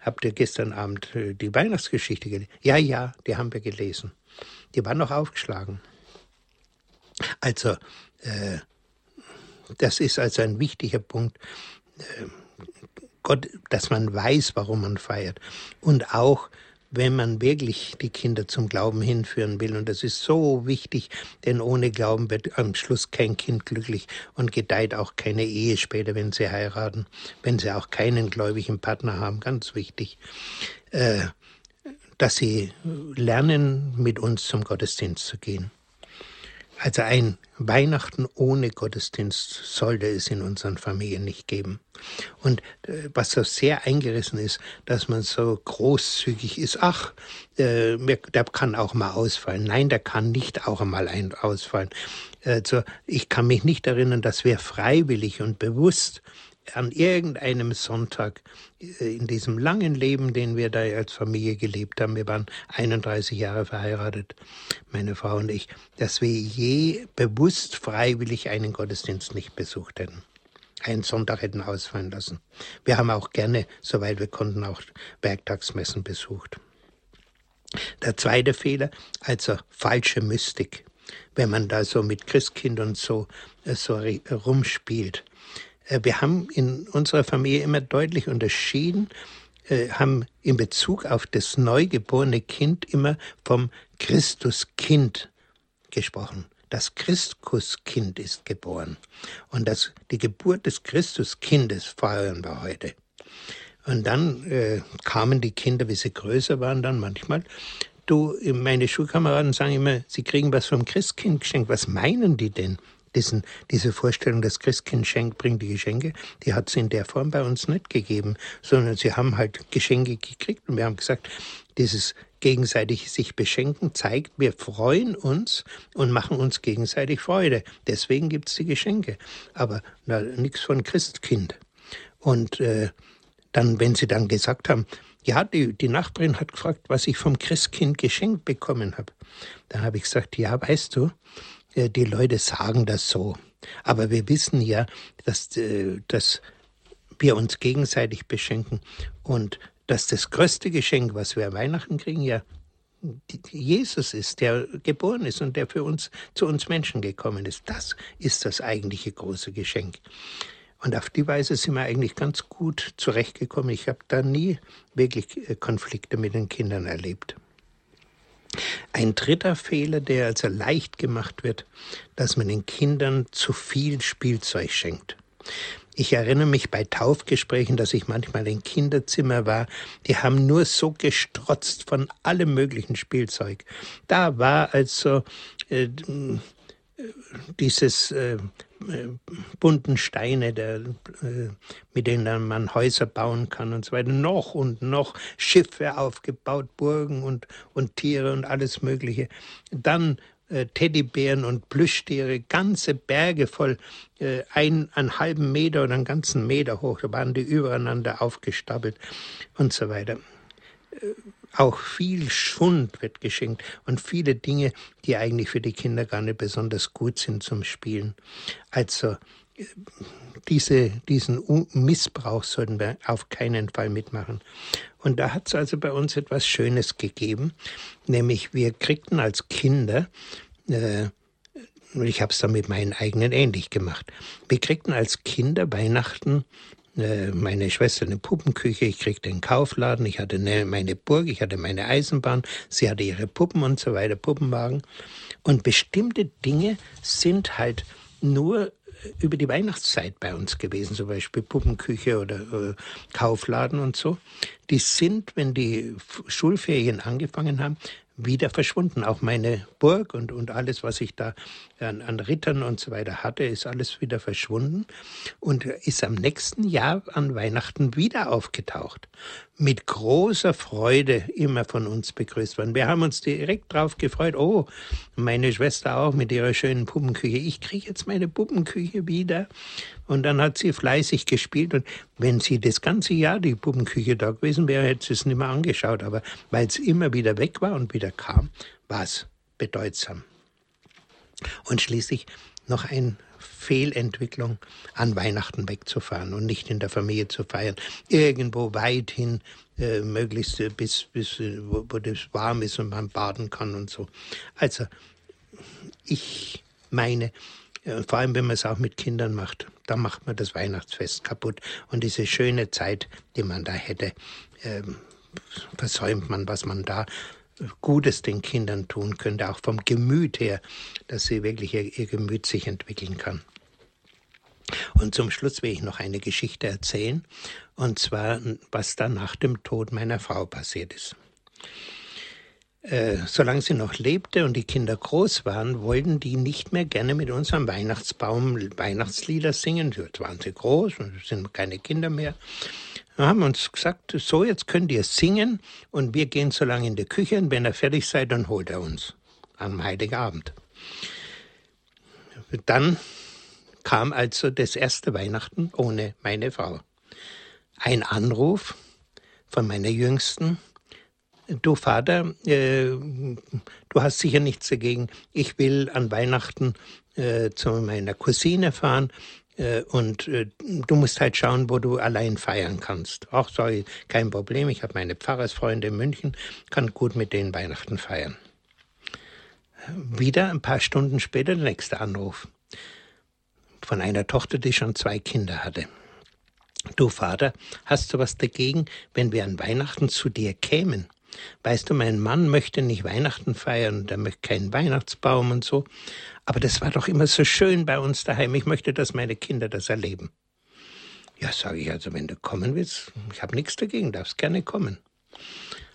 habt ihr gestern Abend äh, die Weihnachtsgeschichte gelesen? Ja, ja, die haben wir gelesen. Die war noch aufgeschlagen. Also, äh, das ist also ein wichtiger Punkt, äh, Gott, dass man weiß, warum man feiert. Und auch, wenn man wirklich die Kinder zum Glauben hinführen will. Und das ist so wichtig, denn ohne Glauben wird am Schluss kein Kind glücklich und gedeiht auch keine Ehe später, wenn sie heiraten, wenn sie auch keinen gläubigen Partner haben. Ganz wichtig, äh, dass sie lernen, mit uns zum Gottesdienst zu gehen. Also ein Weihnachten ohne Gottesdienst sollte es in unseren Familien nicht geben. Und äh, was so sehr eingerissen ist, dass man so großzügig ist, ach, äh, der kann auch mal ausfallen. Nein, der kann nicht auch ein ausfallen. Also ich kann mich nicht erinnern, dass wir freiwillig und bewusst an irgendeinem Sonntag äh, in diesem langen Leben, den wir da als Familie gelebt haben, wir waren 31 Jahre verheiratet, meine Frau und ich, dass wir je bewusst freiwillig einen Gottesdienst nicht besucht hätten. Einen Sonntag hätten ausfallen lassen. Wir haben auch gerne, soweit wir konnten, auch Werktagsmessen besucht. Der zweite Fehler, also falsche Mystik. Wenn man da so mit Christkind und so, äh, so rumspielt. Äh, wir haben in unserer Familie immer deutlich unterschieden, äh, haben in Bezug auf das neugeborene Kind immer vom Christuskind gesprochen. Das Christuskind ist geboren. Und das, die Geburt des Christuskindes feiern wir heute. Und dann äh, kamen die Kinder, wie sie größer waren, dann manchmal. Du, meine Schulkameraden sagen immer, sie kriegen was vom Christkind geschenkt. Was meinen die denn? Diesen, diese Vorstellung, das Christkind schenkt, bringt die Geschenke, die hat es in der Form bei uns nicht gegeben, sondern sie haben halt Geschenke gekriegt und wir haben gesagt, dieses gegenseitig sich beschenken zeigt, wir freuen uns und machen uns gegenseitig Freude. Deswegen gibt es die Geschenke. Aber nichts von Christkind. Und äh, dann, wenn sie dann gesagt haben, Ja, die, die Nachbarin hat gefragt, was ich vom Christkind geschenkt bekommen habe. Da habe ich gesagt, ja, weißt du, die Leute sagen das so. Aber wir wissen ja, dass, äh, dass wir uns gegenseitig beschenken und dass das größte Geschenk, was wir an Weihnachten kriegen, ja Jesus ist, der geboren ist und der für uns zu uns Menschen gekommen ist. Das ist das eigentliche große Geschenk. Und auf die Weise sind wir eigentlich ganz gut zurechtgekommen. Ich habe da nie wirklich äh, Konflikte mit den Kindern erlebt. Ein dritter Fehler, der also leicht gemacht wird, dass man den Kindern zu viel Spielzeug schenkt. Ich erinnere mich bei Taufgesprächen, dass ich manchmal im Kinderzimmer war. Die haben nur so gestrotzt von allem möglichen Spielzeug. Da war also äh, dieses äh, äh, bunten Steine, der, äh, mit denen man Häuser bauen kann und so weiter, noch und noch Schiffe aufgebaut, Burgen und, und Tiere und alles Mögliche. Dann äh, Teddybären und Plüschtiere, ganze Berge voll, äh, ein, einen halben Meter oder einen ganzen Meter hoch, da waren die übereinander aufgestapelt und so weiter. Auch viel Schund wird geschenkt und viele Dinge, die eigentlich für die Kinder gar nicht besonders gut sind zum Spielen. Also äh, diese, diesen Missbrauch sollten wir auf keinen Fall mitmachen. Und da hat es also bei uns etwas Schönes gegeben, nämlich wir kriegten als Kinder, äh, ich habe es dann mit meinen eigenen ähnlich gemacht, wir kriegten als Kinder Weihnachten meine Schwester eine Puppenküche, ich kriegte einen Kaufladen, ich hatte eine, meine Burg, ich hatte meine Eisenbahn, sie hatte ihre Puppen und so weiter, Puppenwagen. Und bestimmte Dinge sind halt nur über die Weihnachtszeit bei uns gewesen, zum Beispiel Puppenküche oder äh, Kaufladen und so. Die sind, wenn die Schulferien angefangen haben, wieder verschwunden. Auch meine Burg und, und alles, was ich da an, an Rittern und so weiter hatte, ist alles wieder verschwunden und ist am nächsten Jahr an Weihnachten wieder aufgetaucht. Mit großer Freude immer von uns begrüßt worden. Wir haben uns direkt drauf gefreut. Oh, meine Schwester auch mit ihrer schönen Puppenküche. Ich kriege jetzt meine Puppenküche wieder. Und dann hat sie fleißig gespielt. Und wenn sie das ganze Jahr die Puppenküche da gewesen wäre, hätte sie es nicht mehr angeschaut. Aber weil es immer wieder weg war und wieder kam, war es bedeutsam. Und schließlich noch eine Fehlentwicklung, an Weihnachten wegzufahren und nicht in der Familie zu feiern. Irgendwo weit hin, äh, möglichst äh, bis, bis äh, wo, wo das warm ist und man baden kann und so. Also, ich meine, äh, vor allem wenn man es auch mit Kindern macht, da macht man das Weihnachtsfest kaputt. Und diese schöne Zeit, die man da hätte, ähm, versäumt man, was man da Gutes den Kindern tun könnte, auch vom Gemüt her, dass sie wirklich ihr, ihr Gemüt sich entwickeln kann. Und zum Schluss will ich noch eine Geschichte erzählen, und zwar, was da nach dem Tod meiner Frau passiert ist. Äh, solange sie noch lebte und die Kinder groß waren, wollten die nicht mehr gerne mit uns am Weihnachtsbaum Weihnachtslieder singen. Jetzt waren sie groß und sind keine Kinder mehr. Wir haben uns gesagt, so jetzt könnt ihr singen und wir gehen so lange in die Küche und wenn er fertig seid, dann holt er uns am Heiligen Abend. Dann kam also das erste Weihnachten ohne meine Frau. Ein Anruf von meiner Jüngsten. Du Vater, äh, du hast sicher nichts dagegen. Ich will an Weihnachten äh, zu meiner Cousine fahren und äh, du musst halt schauen, wo du allein feiern kannst. Auch sorry, kein Problem. Ich habe meine Pfarrersfreunde in München, kann gut mit denen Weihnachten feiern. Wieder ein paar Stunden später der nächste Anruf von einer Tochter, die schon zwei Kinder hatte. Du Vater, hast du was dagegen, wenn wir an Weihnachten zu dir kämen? Weißt du, mein Mann möchte nicht Weihnachten feiern und er möchte keinen Weihnachtsbaum und so. Aber das war doch immer so schön bei uns daheim. Ich möchte, dass meine Kinder das erleben. Ja, sage ich, also wenn du kommen willst, ich habe nichts dagegen, darfst gerne kommen.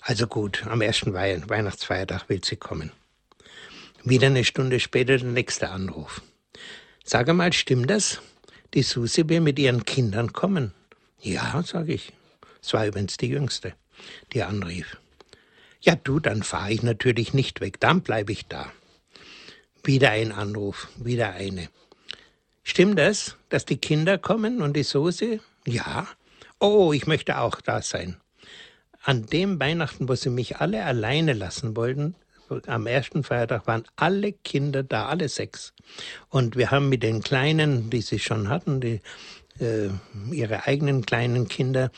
Also gut, am ersten Weihnachtsfeiertag will sie kommen. Wieder eine Stunde später der nächste Anruf. Sag mal, stimmt das? Die Susi will mit ihren Kindern kommen. Ja, sage ich. Es war übrigens die Jüngste, die anrief. Ja, du, dann fahre ich natürlich nicht weg, dann bleibe ich da. Wieder ein Anruf, wieder eine. Stimmt das, dass die Kinder kommen und die Soße? Ja. Oh, ich möchte auch da sein. an dem Weihnachten, wo sie mich alle alleine lassen wollten, am ersten Feiertag waren alle Kinder da, alle sechs. Und wir haben mit den Kleinen, die sie schon hatten, die, äh, ihre eigenen kleinen Kinder,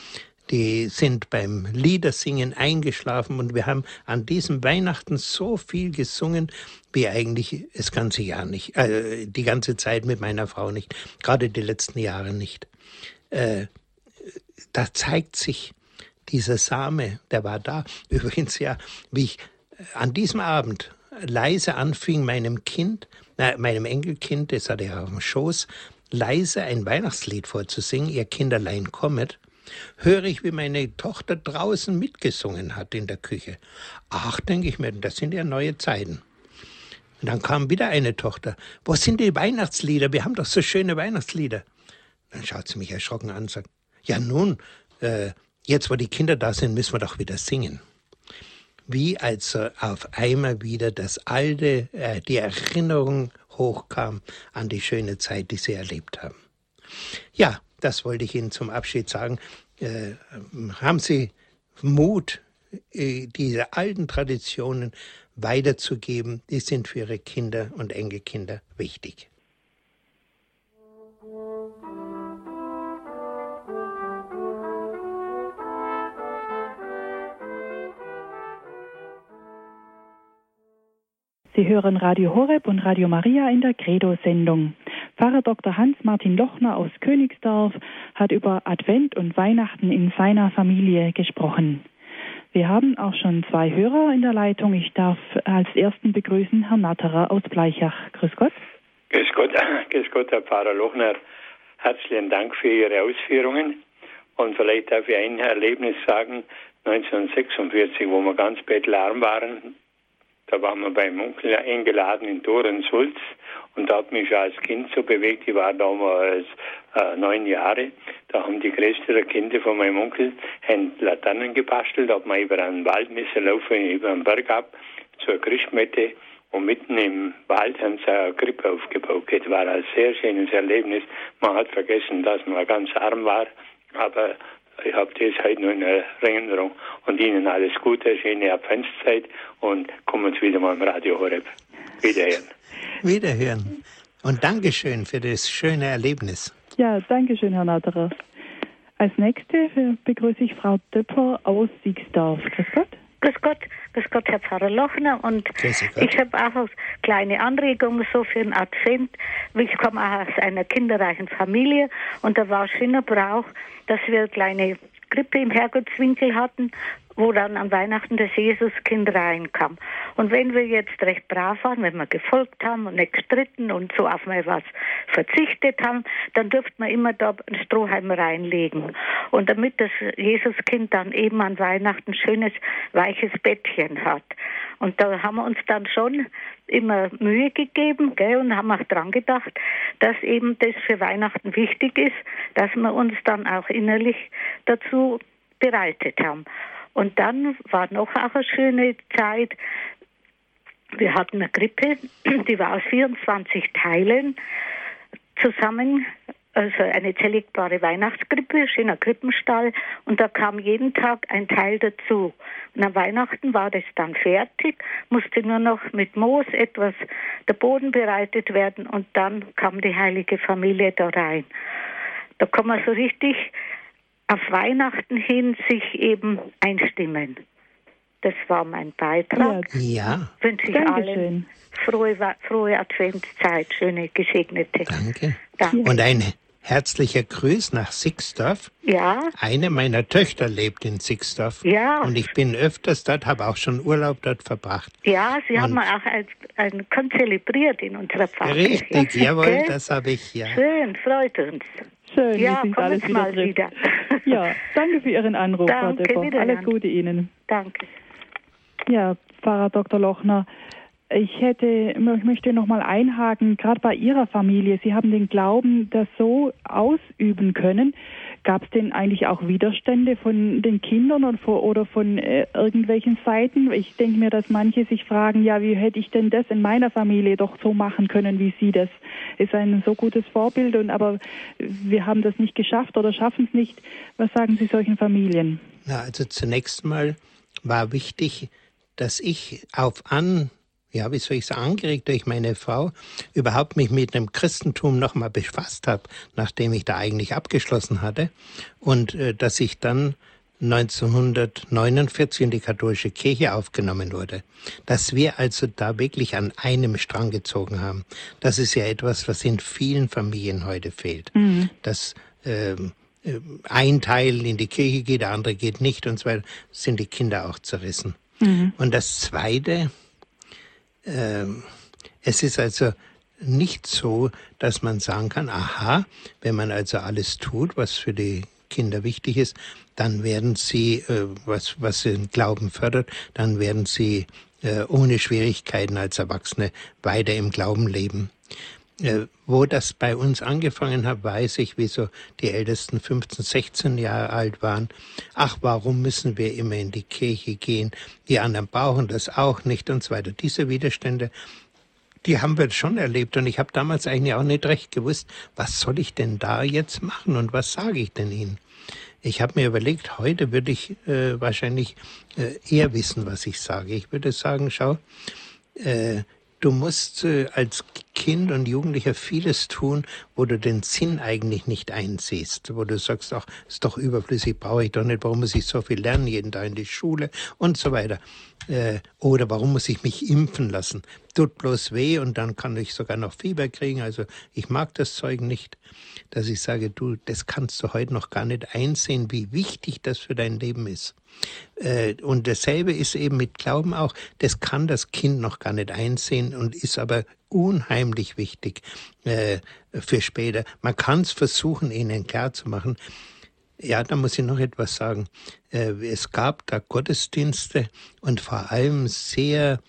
die sind beim Liedersingen eingeschlafen und wir haben an diesem Weihnachten so viel gesungen, wie eigentlich das ganze Jahr nicht, äh, die ganze Zeit mit meiner Frau nicht, gerade die letzten Jahre nicht. Äh, da zeigt sich dieser Same, der war da. Übrigens ja, wie ich äh, an diesem Abend leise anfing, meinem Kind, äh, meinem Enkelkind, das hatte er auf dem Schoß, leise ein Weihnachtslied vorzusingen, ihr Kinderlein kommet, höre ich, wie meine Tochter draußen mitgesungen hat in der Küche. Ach, denke ich mir, das sind ja neue Zeiten. Und dann kam wieder eine Tochter. Wo sind die Weihnachtslieder? Wir haben doch so schöne Weihnachtslieder. Dann schaut sie mich erschrocken an und sagt, ja nun, äh, jetzt wo die Kinder da sind, müssen wir doch wieder singen. Wie also auf einmal wieder das alte, äh, die Erinnerung hochkam an die schöne Zeit, die sie erlebt haben. Ja, das wollte ich Ihnen zum Abschied sagen. Äh, haben Sie Mut, äh, diese alten Traditionen weiterzugeben. Die sind für Ihre Kinder und Enkelkinder wichtig. Sie hören Radio Horeb und Radio Maria in der Credo-Sendung. Pfarrer Dr. Hans-Martin Lochner aus Königsdorf hat über Advent und Weihnachten in seiner Familie gesprochen. Wir haben auch schon zwei Hörer in der Leitung. Ich darf als ersten begrüßen Herrn Natterer aus Bleichach. Grüß Gott. Grüß Gott, grüß Gott, Herr Pfarrer Lochner. Herzlichen Dank für Ihre Ausführungen. Und vielleicht darf ich ein Erlebnis sagen, 1946, wo wir ganz bettelarm waren, da waren wir beim Onkel eingeladen in Dorensulz und da hat mich schon als Kind so bewegt. Ich war damals äh, neun Jahre. Da haben die größten Kinder von meinem Onkel Laternen gebastelt, hat man über einen Wald müssen laufen, über einen Berg ab zur Christmette und mitten im Wald haben sie eine Krippe aufgebaut. Das war ein sehr schönes Erlebnis. Man hat vergessen, dass man ganz arm war, aber ich habe das heute noch in Erinnerung. Und Ihnen alles Gute, schöne Adventszeit und kommen Sie wieder mal im Radio Horeb. Wiederhören. Wiederhören. Und Dankeschön für das schöne Erlebnis. Ja, Dankeschön, Herr Natterer. Als nächste begrüße ich Frau Döpper aus Siegsdorf. Grüß Gott. Grüß Gott, grüß Gott, Herr Pfarrer Lochner. Und ich habe auch eine kleine Anregung so für den Advent. Ich komme auch aus einer kinderreichen Familie und da war schöner Brauch, dass wir eine kleine Krippe im Herrgottswinkel hatten wo dann an Weihnachten das Jesuskind reinkam. Und wenn wir jetzt recht brav waren, wenn wir gefolgt haben und nicht gestritten und so auf mal was verzichtet haben, dann dürfte man immer da ein Strohhalm reinlegen. Und damit das Jesuskind dann eben an Weihnachten schönes, weiches Bettchen hat. Und da haben wir uns dann schon immer Mühe gegeben gell, und haben auch dran gedacht, dass eben das für Weihnachten wichtig ist, dass wir uns dann auch innerlich dazu bereitet haben. Und dann war noch auch eine schöne Zeit. Wir hatten eine Grippe, die war aus 24 Teilen zusammen, also eine zerlegbare Weihnachtsgrippe, schöner Krippenstall. Und da kam jeden Tag ein Teil dazu. Und am Weihnachten war das dann fertig, musste nur noch mit Moos etwas der Boden bereitet werden und dann kam die heilige Familie da rein. Da kann man so richtig auf Weihnachten hin sich eben einstimmen. Das war mein Beitrag. Ja. Wünsche ich Dankeschön. allen frohe, frohe Adventszeit, schöne, gesegnete. Danke. Danke. Und ein herzlicher Grüß nach Sixdorf. Ja. Eine meiner Töchter lebt in Sixdorf. Ja. Und ich bin öfters dort, habe auch schon Urlaub dort verbracht. Ja, Sie und haben auch als, ein, zelebriert in unserer Pfarre. Richtig, jawohl, das habe ich, ja. Schön, freut uns. Schön, ja, wie sich alles wieder trifft. wieder. ja, danke für Ihren Anruf, danke, Frau Depper. Alles Gute Ihnen. Danke. Ja, Pfarrer Dr. Lochner, ich hätte, ich möchte noch mal einhaken, gerade bei Ihrer Familie. Sie haben den Glauben das so ausüben können. Gab es denn eigentlich auch Widerstände von den Kindern oder von äh, irgendwelchen Seiten? Ich denke mir, dass manche sich fragen, ja, wie hätte ich denn das in meiner Familie doch so machen können, wie Sie das? Ist ein so gutes Vorbild und aber wir haben das nicht geschafft oder schaffen es nicht. Was sagen Sie solchen Familien? Na, also zunächst mal war wichtig, dass ich auf an ja, wie soll ich sagen, angeregt durch meine Frau, überhaupt mich mit dem Christentum nochmal befasst habe, nachdem ich da eigentlich abgeschlossen hatte. Und äh, dass ich dann 1949 in die katholische Kirche aufgenommen wurde. Dass wir also da wirklich an einem Strang gezogen haben. Das ist ja etwas, was in vielen Familien heute fehlt. Mhm. Dass ähm, äh, ein Teil in die Kirche geht, der andere geht nicht und so weiter, sind die Kinder auch zerrissen. Mhm. Und das Zweite, ähm, es ist also nicht so, dass man sagen kann, aha, wenn man also alles tut, was für die Kinder wichtig ist, dann werden sie, äh, was, was den Glauben fördert, dann werden sie äh, ohne Schwierigkeiten als Erwachsene weiter im Glauben leben. Äh, wo das bei uns angefangen hat, weiß ich, wieso die Ältesten 15, 16 Jahre alt waren. Ach, warum müssen wir immer in die Kirche gehen? Die anderen brauchen das auch nicht und so weiter. Diese Widerstände, die haben wir schon erlebt und ich habe damals eigentlich auch nicht recht gewusst, was soll ich denn da jetzt machen und was sage ich denn ihnen? Ich habe mir überlegt, heute würde ich äh, wahrscheinlich äh, eher wissen, was ich sage. Ich würde sagen, schau, äh, du musst äh, als Kind und Jugendlicher vieles tun, wo du den Sinn eigentlich nicht einsiehst, wo du sagst, ach, ist doch überflüssig, brauche ich doch nicht, warum muss ich so viel lernen, jeden Tag in die Schule und so weiter. Äh, oder warum muss ich mich impfen lassen? Tut bloß weh und dann kann ich sogar noch Fieber kriegen. Also ich mag das Zeug nicht, dass ich sage, du, das kannst du heute noch gar nicht einsehen, wie wichtig das für dein Leben ist. Äh, und dasselbe ist eben mit Glauben auch. Das kann das Kind noch gar nicht einsehen und ist aber unheimlich wichtig äh, für später. Man kann es versuchen, ihnen klarzumachen. Ja, da muss ich noch etwas sagen. Äh, es gab da Gottesdienste und vor allem sehr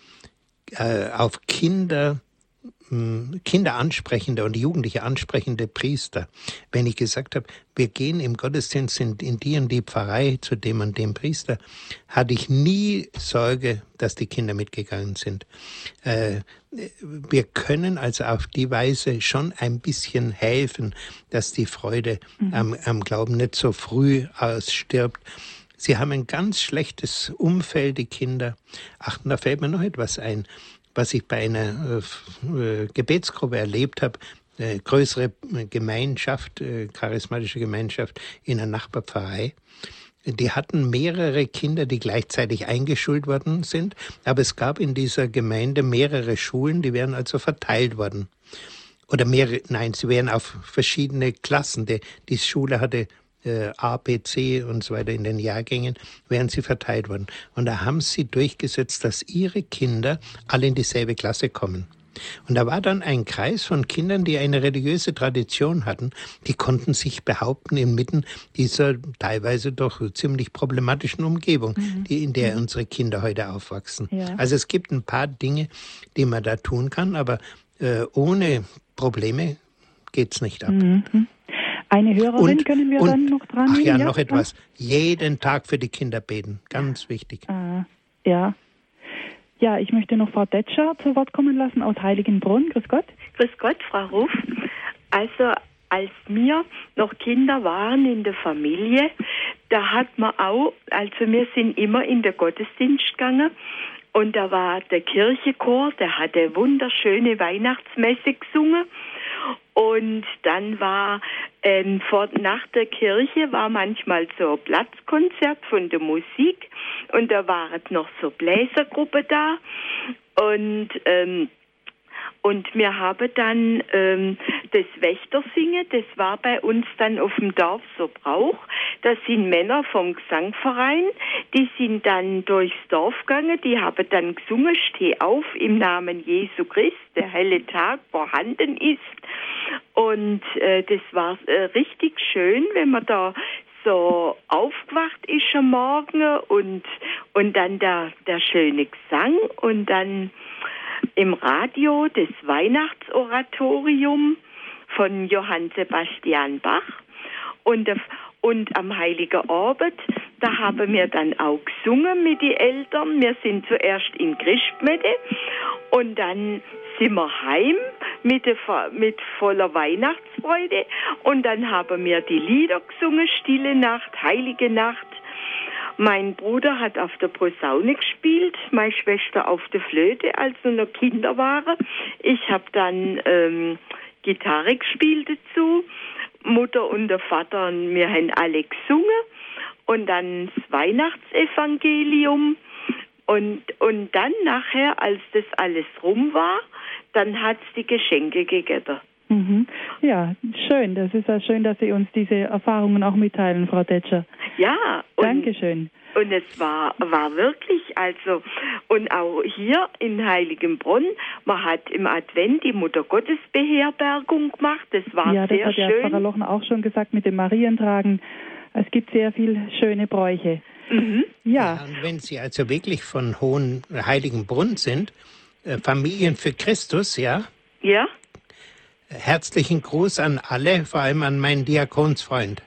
auf Kinder Kinder ansprechende und Jugendliche ansprechende Priester. Wenn ich gesagt habe, wir gehen im Gottesdienst in, in die und die Pfarrei zu dem und dem Priester, hatte ich nie Sorge, dass die Kinder mitgegangen sind. Äh, wir können also auf die Weise schon ein bisschen helfen, dass die Freude mhm. am, am Glauben nicht so früh ausstirbt. Sie haben ein ganz schlechtes Umfeld, die Kinder. Ach, da fällt mir noch etwas ein was ich bei einer äh, äh Gebetsgruppe erlebt habe, eine größere Gemeinschaft, äh, charismatische Gemeinschaft in einer Nachbarpfarrei. Die hatten mehrere Kinder, die gleichzeitig eingeschult worden sind, aber es gab in dieser Gemeinde mehrere Schulen, die wären also verteilt worden. Oder mehrere, nein, sie wären auf verschiedene Klassen. Die, die Schule hatte äh, A, B, C und so weiter in den Jahrgängen, wären sie verteilt worden. Und da haben sie durchgesetzt, dass ihre Kinder alle in dieselbe Klasse kommen. Und da war dann ein Kreis von Kindern, die eine religiöse Tradition hatten, die konnten sich behaupten inmitten dieser teilweise doch ziemlich problematischen Umgebung, mhm. die, in der mhm. unsere Kinder heute aufwachsen. Ja. Also es gibt ein paar Dinge, die man da tun kann, aber äh, ohne Probleme geht's nicht ab. Mhm. Eine Hörerin und, können wir und, dann noch dran Ach ja, ja, noch etwas. Jeden Tag für die Kinder beten. Ganz wichtig. Ah, ja. Ja, ich möchte noch Frau Detscher zu Wort kommen lassen aus Heiligenbrunn. Grüß Gott. Grüß Gott, Frau Ruf. Also, als wir noch Kinder waren in der Familie, da hat man auch, also wir sind immer in der Gottesdienst gegangen und da war der Kirchenchor, der hatte wunderschöne Weihnachtsmesse gesungen und dann war ähm, vor, nach der Kirche war manchmal so ein Platzkonzert von der Musik. Und da waren noch so Bläsergruppe da. Und ähm, und wir haben dann ähm, das Wächtersingen, das war bei uns dann auf dem Dorf so Brauch. Das sind Männer vom Gesangverein, die sind dann durchs Dorf gegangen, die haben dann gesungen, steh auf im Namen Jesu Christ, der helle Tag vorhanden ist. Und äh, das war äh, richtig schön, wenn man da so aufgewacht ist am Morgen und, und dann der, der schöne Gesang und dann im Radio das Weihnachtsoratorium von Johann Sebastian Bach. Und, und am Heiligen Abend, da haben wir dann auch gesungen mit den Eltern. Wir sind zuerst in Christmette und dann sind wir heim mit, mit voller Weihnachtsfreude. Und dann haben wir die Lieder gesungen, Stille Nacht, Heilige Nacht Mein Bruder hat auf der Posaune gespielt, meine Schwester auf der Flöte, als wir noch Kinder waren. Ich habe dann ähm, Gitarre gespielt dazu. Mutter und der Vater und wir haben alle gesungen. Und dann das Weihnachtsevangelium. Und, und dann nachher, als das alles rum war, dann hat es die Geschenke gegeben. Mhm. Ja, schön. Das ist ja schön, dass Sie uns diese Erfahrungen auch mitteilen, Frau Detscher. Ja. Und, Dankeschön. Und es war, war wirklich, also, und auch hier in Heiligenbrunn, man hat im Advent die Mutter Gottes Beherbergung gemacht. Das war ja, sehr schön. Ja, das hat ja Pfarrer Lochner auch schon gesagt mit dem Marientragen. Es gibt sehr viele schöne Bräuche. Mhm. Ja. ja. Und wenn Sie also wirklich von Hohen Heiligenbrunn sind, äh, Familien für Christus, ja? Ja. Herzlichen Gruß an alle, vor allem an meinen Diakonsfreund.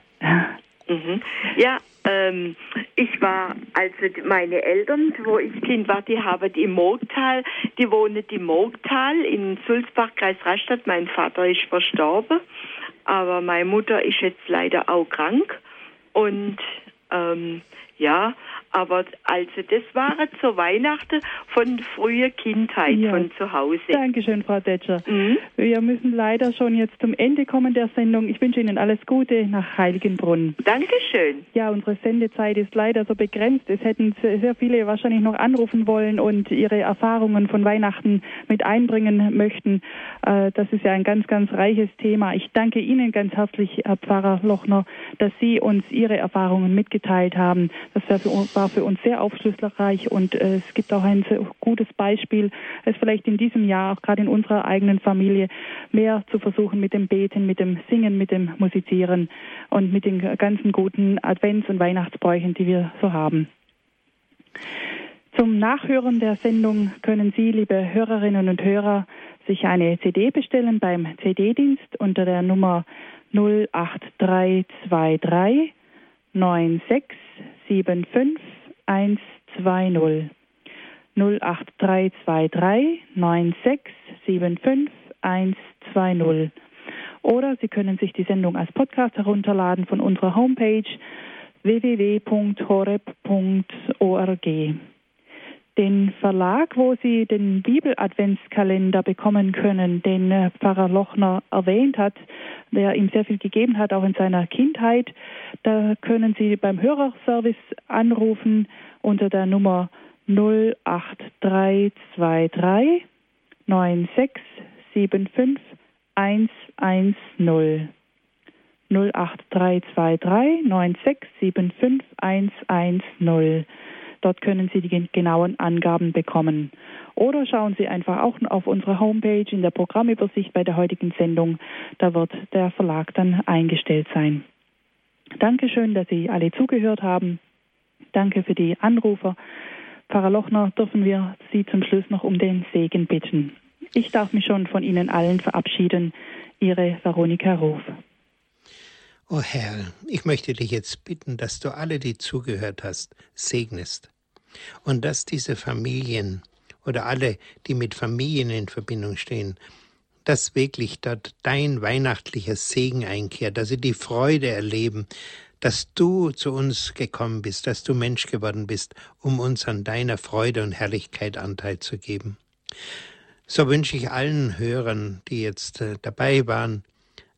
Mhm. Ja, ähm, ich war, also meine Eltern, wo ich Kind war, die haben im Mogtal, die wohnen im Mogtal in Sulzbach, Kreis Rastatt. Mein Vater ist verstorben, aber meine Mutter ist jetzt leider auch krank. Und ähm, ja, aber also das war zur Weihnachten von früher Kindheit, ja. von zu Hause. Dankeschön, Frau Detscher. Mhm. Wir müssen leider schon jetzt zum Ende kommen der Sendung. Ich wünsche Ihnen alles Gute nach Heiligenbrunn. Dankeschön. Ja, unsere Sendezeit ist leider so begrenzt. Es hätten sehr viele wahrscheinlich noch anrufen wollen und ihre Erfahrungen von Weihnachten mit einbringen möchten. Äh, das ist ja ein ganz, ganz reiches Thema. Ich danke Ihnen ganz herzlich, Herr Pfarrer Lochner, dass Sie uns Ihre Erfahrungen mitgeteilt haben. Das war war für uns sehr aufschlussreich und äh, es gibt auch ein sehr gutes Beispiel, es vielleicht in diesem Jahr, auch gerade in unserer eigenen Familie, mehr zu versuchen mit dem Beten, mit dem Singen, mit dem Musizieren und mit den ganzen guten Advents- und Weihnachtsbräuchen, die wir so haben. Zum Nachhören der Sendung können Sie, liebe Hörerinnen und Hörer, sich eine CD bestellen beim CD-Dienst unter der Nummer 08323 96 75 120 08323 96 75 120. Oder Sie können sich die Sendung als Podcast herunterladen von unserer Homepage www.horeb.org den Verlag, wo Sie den Bibel-Adventskalender bekommen können, den äh, Pfarrer Lochner erwähnt hat, der ihm sehr viel gegeben hat, auch in seiner Kindheit. Da können Sie beim Hörerservice anrufen unter der Nummer 08323 9675 110. 08323 9675 110. Dort können Sie die genauen Angaben bekommen. Oder schauen Sie einfach auch auf unsere Homepage in der Programmübersicht bei der heutigen Sendung. Da wird der Verlag dann eingestellt sein. Dankeschön, dass Sie alle zugehört haben. Danke für die Anrufer. Pfarrer Lochner, dürfen wir Sie zum Schluss noch um den Segen bitten. Ich darf mich schon von Ihnen allen verabschieden. Ihre Veronika Ruf. O oh Herr, ich möchte dich jetzt bitten, dass du alle, die zugehört hast, segnest und dass diese Familien oder alle, die mit Familien in Verbindung stehen, dass wirklich dort dein weihnachtlicher Segen einkehrt, dass sie die Freude erleben, dass du zu uns gekommen bist, dass du Mensch geworden bist, um uns an deiner Freude und Herrlichkeit Anteil zu geben. So wünsche ich allen Hörern, die jetzt äh, dabei waren,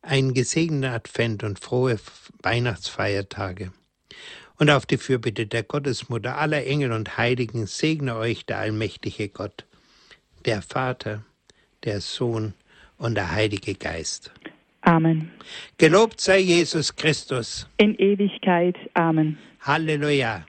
ein gesegneter Advent und frohe Weihnachtsfeiertage. Und auf die Fürbitte der Gottesmutter aller Engel und Heiligen segne euch der allmächtige Gott, der Vater, der Sohn und der Heilige Geist. Amen. Gelobt sei Jesus Christus. In Ewigkeit. Amen. Halleluja.